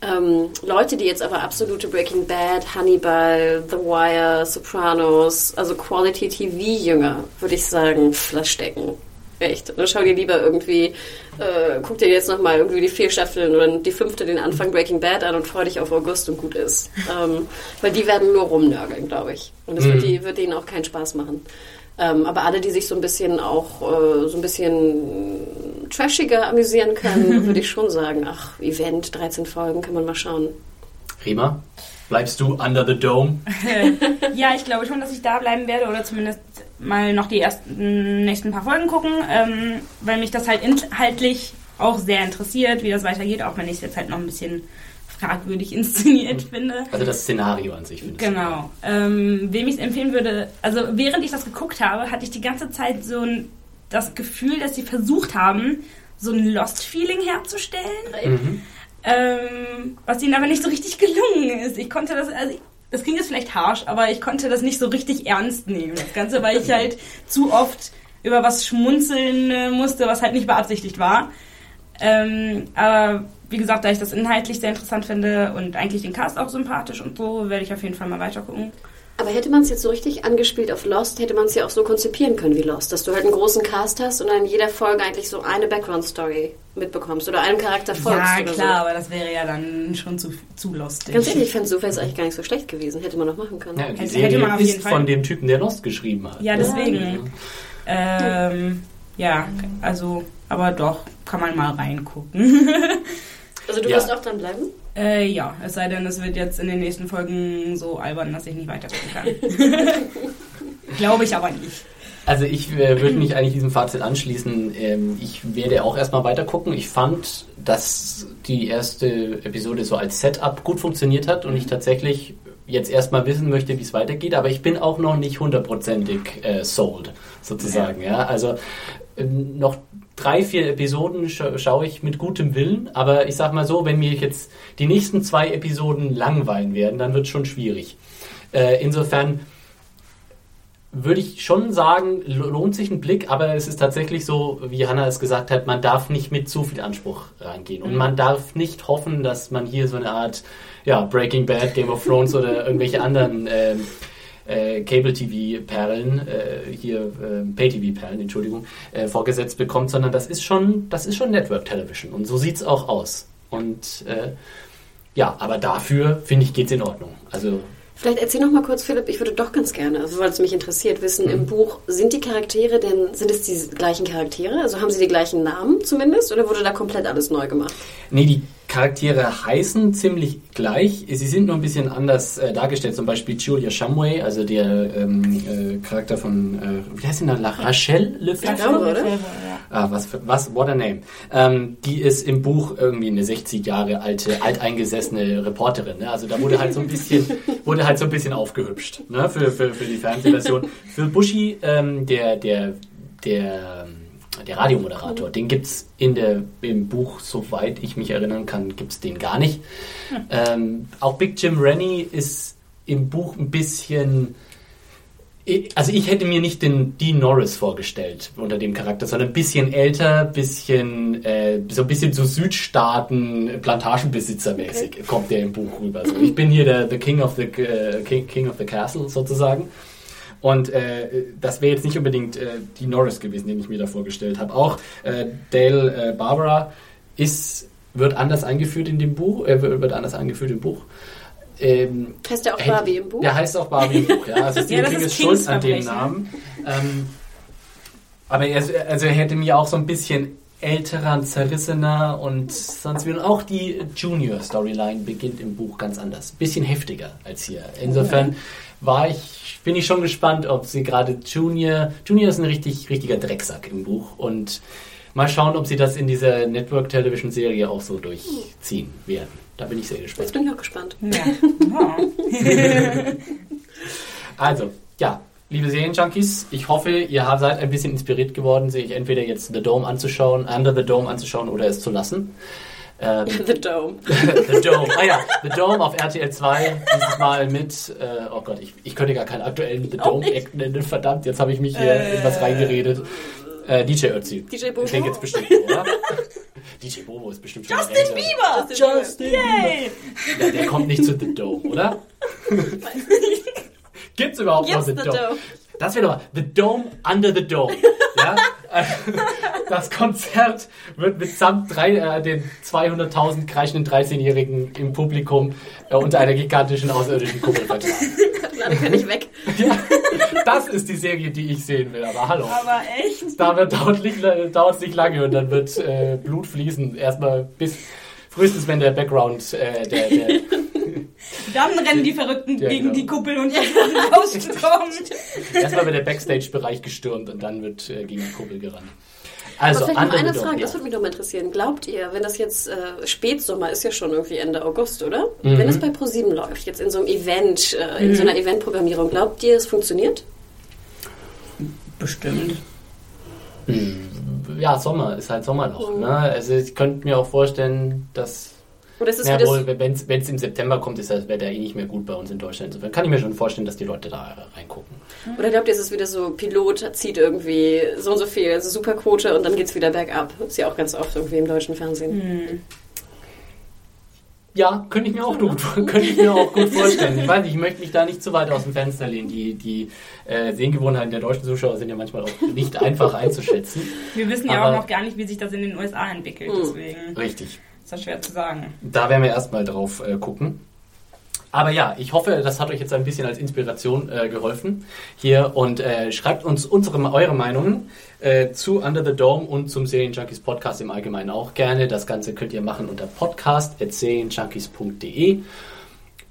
[SPEAKER 2] Ähm, Leute, die jetzt aber absolute Breaking Bad, Hannibal, The Wire, Sopranos, also Quality TV-Jünger, würde ich sagen, pff, lass stecken. Echt. Dann schau dir lieber irgendwie, äh, guck dir jetzt nochmal irgendwie die vier Staffeln oder die fünfte, den Anfang Breaking Bad an und freu dich auf August und gut ist. Ähm, weil die werden nur rumnörgeln, glaube ich. Und das wird, die, wird denen auch keinen Spaß machen. Ähm, aber alle, die sich so ein bisschen auch, äh, so ein bisschen trashiger amüsieren können, würde ich schon sagen, ach, Event, 13 Folgen, kann man mal schauen.
[SPEAKER 1] Rima, bleibst du under the dome?
[SPEAKER 3] ja, ich glaube schon, dass ich da bleiben werde oder zumindest mal noch die ersten nächsten paar Folgen gucken, ähm, weil mich das halt inhaltlich auch sehr interessiert, wie das weitergeht, auch wenn ich es jetzt halt noch ein bisschen fragwürdig inszeniert finde.
[SPEAKER 1] Also das Szenario an sich. finde ich.
[SPEAKER 3] Genau. Ähm, wem ich es empfehlen würde, also während ich das geguckt habe, hatte ich die ganze Zeit so ein, das Gefühl, dass sie versucht haben, so ein Lost-Feeling herzustellen.
[SPEAKER 1] Mhm.
[SPEAKER 3] Ähm, was ihnen aber nicht so richtig gelungen ist. Ich konnte das, also das klingt jetzt vielleicht harsch, aber ich konnte das nicht so richtig ernst nehmen. Das Ganze, weil ich halt zu oft über was schmunzeln äh, musste, was halt nicht beabsichtigt war. Ähm, aber wie gesagt, da ich das inhaltlich sehr interessant finde und eigentlich den Cast auch sympathisch und so, werde ich auf jeden Fall mal weiter gucken.
[SPEAKER 2] Aber hätte man es jetzt so richtig angespielt auf Lost, hätte man es ja auch so konzipieren können wie Lost, dass du halt einen großen Cast hast und dann in jeder Folge eigentlich so eine Background-Story mitbekommst oder einem Charakter folgst.
[SPEAKER 3] Ja,
[SPEAKER 2] oder
[SPEAKER 3] klar,
[SPEAKER 2] so.
[SPEAKER 3] aber das wäre ja dann schon zu, zu lustig.
[SPEAKER 2] Ganz ehrlich, ich fände so wäre es eigentlich gar nicht so schlecht gewesen. Hätte man noch machen können.
[SPEAKER 1] Ja, die
[SPEAKER 3] Hätte-
[SPEAKER 1] Serie
[SPEAKER 3] hätte man auf jeden
[SPEAKER 1] ist
[SPEAKER 3] Fall-
[SPEAKER 1] von dem Typen, der Lost geschrieben hat.
[SPEAKER 3] Ja, deswegen. Ähm, ja, also, aber doch, kann man mal reingucken.
[SPEAKER 2] Also du
[SPEAKER 1] Ja.
[SPEAKER 2] wirst auch dran bleiben?
[SPEAKER 3] äh, ja, es sei denn, es wird jetzt in den nächsten Folgen so albern, dass ich nicht weiter gucken kann. Glaube ich aber nicht.
[SPEAKER 1] Also ich äh, würde mich eigentlich diesem Fazit anschließen. Ähm, ich werde auch erstmal weiter gucken. Ich fand, dass die erste Episode so als Setup gut funktioniert hat und ich tatsächlich jetzt erstmal wissen möchte, wie es weitergeht, aber ich bin auch noch nicht hundertprozentig äh, sold, sozusagen. Ja. Also ähm, noch drei, vier Episoden scha schaue ich mit gutem Willen, aber ich sag mal so, wenn mir jetzt die nächsten zwei Episoden langweilen werden, dann wird es schon schwierig. Äh, insofern würde ich schon sagen, lo- lohnt sich ein Blick, aber es ist tatsächlich so, wie Hannah es gesagt hat, man darf nicht mit zu viel Anspruch reingehen. Und man darf nicht hoffen, dass man hier so eine Art ja, Breaking Bad, Game of Thrones oder irgendwelche anderen ähm, äh, Cable-TV-Perlen, äh, hier äh, Pay-TV-Perlen, Entschuldigung, vorgesetzt bekommt, sondern das ist schon, das ist schon Network Television. Und so sieht's auch aus. Und äh, ja, aber dafür, finde ich, geht's in Ordnung. Also
[SPEAKER 2] Vielleicht erzähl noch mal kurz, Philipp, ich würde doch ganz gerne, also weil es mich interessiert, wissen,
[SPEAKER 1] Mhm.
[SPEAKER 2] im Buch, sind die Charaktere denn, sind es die gleichen Charaktere? Also haben sie die gleichen Namen zumindest oder wurde da komplett alles neu gemacht?
[SPEAKER 1] Nee, die Charaktere heißen ziemlich gleich. Sie sind nur ein bisschen anders äh, dargestellt. Zum Beispiel Julia Shumway, also der ähm, äh, Charakter von, äh, wie heißt sie denn? La Rachelle Lefebvre?
[SPEAKER 2] oder?
[SPEAKER 3] Ja.
[SPEAKER 1] Ah, was, für, was, what a name. Ähm, die ist im Buch irgendwie eine 60 Jahre alte, alteingesessene Reporterin. Ne? Also da wurde halt so ein bisschen, wurde halt so ein bisschen aufgehübscht ne? für, für, für die Fernsehversion. Für Bushi, ähm, der, der, der, der Radiomoderator, den gibt's in der, im Buch, soweit ich mich erinnern kann, gibt's den gar nicht. Ähm, auch Big Jim Rennie ist im Buch ein bisschen also ich hätte mir nicht den Dean Norris vorgestellt unter dem Charakter, sondern ein bisschen älter, bisschen äh, so ein bisschen so Südstaaten Plantagenbesitzer-mäßig kommt der im Buch rüber. So, ich bin hier der the King of the äh, King, King of the Castle sozusagen. Und äh, das wäre jetzt nicht unbedingt äh, Dean Norris gewesen, den ich mir da vorgestellt habe. Auch äh, Dale äh, Barbara ist wird anders eingeführt in dem Buch, äh, wird anders eingeführt im Buch. Ähm,
[SPEAKER 2] Heißt der auch Barbie im Buch?
[SPEAKER 1] Der heißt auch Barbie im Buch, ja. Also Stephen
[SPEAKER 3] das ist
[SPEAKER 1] schuld an dem Namen. Ähm, aber er, also er hätte mir auch so ein bisschen älterer, und zerrissener und sonst wie. Und auch die Junior-Storyline beginnt im Buch ganz anders. Bisschen heftiger als hier. Insofern war ich, bin ich schon gespannt, ob sie gerade Junior, Junior ist ein richtig, richtiger Drecksack im Buch und mal schauen, ob sie das in dieser Network-Television-Serie auch so durchziehen werden. Da bin ich sehr gespannt.
[SPEAKER 2] Jetzt bin ich auch gespannt.
[SPEAKER 3] Ja.
[SPEAKER 1] Also, ja, liebe Serienjunkies, ich hoffe, ihr habt- seid ein bisschen inspiriert geworden, sich entweder jetzt The Dome anzuschauen, Under the Dome anzuschauen oder es zu lassen. Ähm,
[SPEAKER 2] The Dome.
[SPEAKER 1] the Dome, ah ja, The Dome auf RTL 2, dieses Mal mit, äh, oh Gott, ich, ich könnte gar keinen aktuellen The Dome-Act nennen, verdammt, jetzt habe ich mich hier in was reingeredet. Äh, DJ Ötzi.
[SPEAKER 2] DJ Bobo?
[SPEAKER 1] Klingt jetzt bestimmt so, oder? DJ Bobo ist bestimmt schon
[SPEAKER 3] Justin
[SPEAKER 1] älter.
[SPEAKER 3] Bieber!
[SPEAKER 1] Justin
[SPEAKER 3] Yay!
[SPEAKER 1] Ja, der kommt nicht zu The Dome, oder? Gibt's überhaupt
[SPEAKER 2] Jetzt
[SPEAKER 1] noch
[SPEAKER 2] The
[SPEAKER 1] The Dome?
[SPEAKER 2] Dome.
[SPEAKER 1] Das wäre doch The Dome Under the Dome. Ja? Das Konzert wird mitsamt drei, äh, den 200.000 kreischenden 13-Jährigen im Publikum äh, unter einer gigantischen außerirdischen Kuppel vertragen.
[SPEAKER 2] Schublade kann ich weg.
[SPEAKER 1] Ja, das ist die Serie, die ich sehen will, aber hallo.
[SPEAKER 3] Aber echt?
[SPEAKER 1] Da wird dauert es nicht lange und dann wird äh, Blut fließen. Erstmal bis frühestens, wenn der Background, äh, der, der
[SPEAKER 3] Dann rennen die Verrückten
[SPEAKER 1] Ja,
[SPEAKER 3] gegen
[SPEAKER 1] genau.
[SPEAKER 3] die Kuppel und versuchen rauszukommen.
[SPEAKER 1] erstmal wird der Backstage-Bereich gestürmt und dann wird äh, gegen die Kuppel gerannt. Also,
[SPEAKER 2] Aber vielleicht noch eine Frage,
[SPEAKER 1] ja.
[SPEAKER 2] das würde mich noch mal interessieren. Glaubt ihr, wenn das jetzt äh, Spätsommer ist ja schon irgendwie Ende August, oder?
[SPEAKER 1] Mhm.
[SPEAKER 2] Wenn es bei ProSieben läuft, jetzt in so einem Event, äh, in so einer Eventprogrammierung, glaubt ihr, es funktioniert?
[SPEAKER 3] Bestimmt.
[SPEAKER 1] Ja, Sommer ist halt Sommerloch.
[SPEAKER 2] Mhm.
[SPEAKER 1] Ne? Also ich könnte mir auch vorstellen, dass
[SPEAKER 2] Oder ist es
[SPEAKER 1] Ja,
[SPEAKER 2] das,
[SPEAKER 1] wohl, wenn es im September kommt, ist das Wetter eh nicht mehr gut bei uns in Deutschland. Insofern kann ich mir schon vorstellen, dass die Leute da reingucken.
[SPEAKER 2] oder glaubt ihr, ist es wieder so, Pilot zieht irgendwie so und so viel, also Superquote und dann geht's wieder bergab? Ist ja auch ganz oft irgendwie im deutschen Fernsehen.
[SPEAKER 1] Ja, könnte ich mir auch gut, könnte ich mir auch gut vorstellen. Ich weiß nicht, ich möchte mich da nicht zu weit aus dem Fenster lehnen. Die, die äh, Sehgewohnheiten der deutschen Zuschauer sind ja manchmal auch nicht einfach einzuschätzen.
[SPEAKER 3] Wir wissen ja
[SPEAKER 1] Aber-
[SPEAKER 3] auch noch gar nicht, wie sich das in den USA entwickelt. Deswegen
[SPEAKER 1] Richtig.
[SPEAKER 3] Das schwer zu sagen.
[SPEAKER 1] Da werden wir erstmal drauf äh, gucken. Aber ja, ich hoffe, das hat euch jetzt ein bisschen als Inspiration äh, geholfen hier und äh, schreibt uns unsere, eure Meinungen äh, zu Under the Dome und zum Serienjunkies Podcast im Allgemeinen auch gerne. Das Ganze könnt ihr machen unter podcast.serienjunkies.de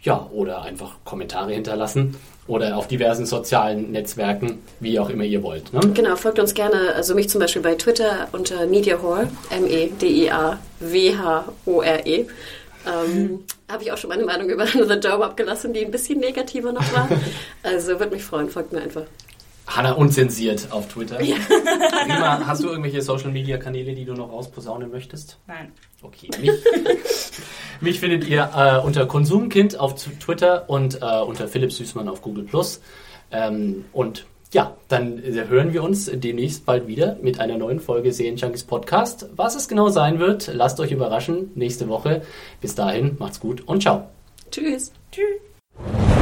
[SPEAKER 1] ja, oder einfach Kommentare hinterlassen oder auf diversen sozialen Netzwerken, wie auch immer ihr wollt. Ne?
[SPEAKER 2] Genau, folgt uns gerne, also mich zum Beispiel bei Twitter unter MediaHore, M-E-D-I-A-W-H-O-R-E. Ähm, Habe ich auch schon meine Meinung über The Dome abgelassen, die ein bisschen negativer noch war. Also würde mich freuen, folgt mir einfach.
[SPEAKER 1] Hanna unzensiert auf Twitter. Rima, hast du irgendwelche Social Media Kanäle, die du noch rausposaunen möchtest?
[SPEAKER 3] Nein.
[SPEAKER 1] Okay. Mich, mich findet ihr äh, unter Konsumkind auf Twitter und äh, unter Philipp Süßmann auf Google Ähm, und ja, dann äh, hören wir uns demnächst bald wieder mit einer neuen Folge Serienjunkies Podcast. Was es genau sein wird, lasst euch überraschen nächste Woche. Bis dahin, macht's gut und ciao.
[SPEAKER 2] Tschüss.
[SPEAKER 3] Tschüss.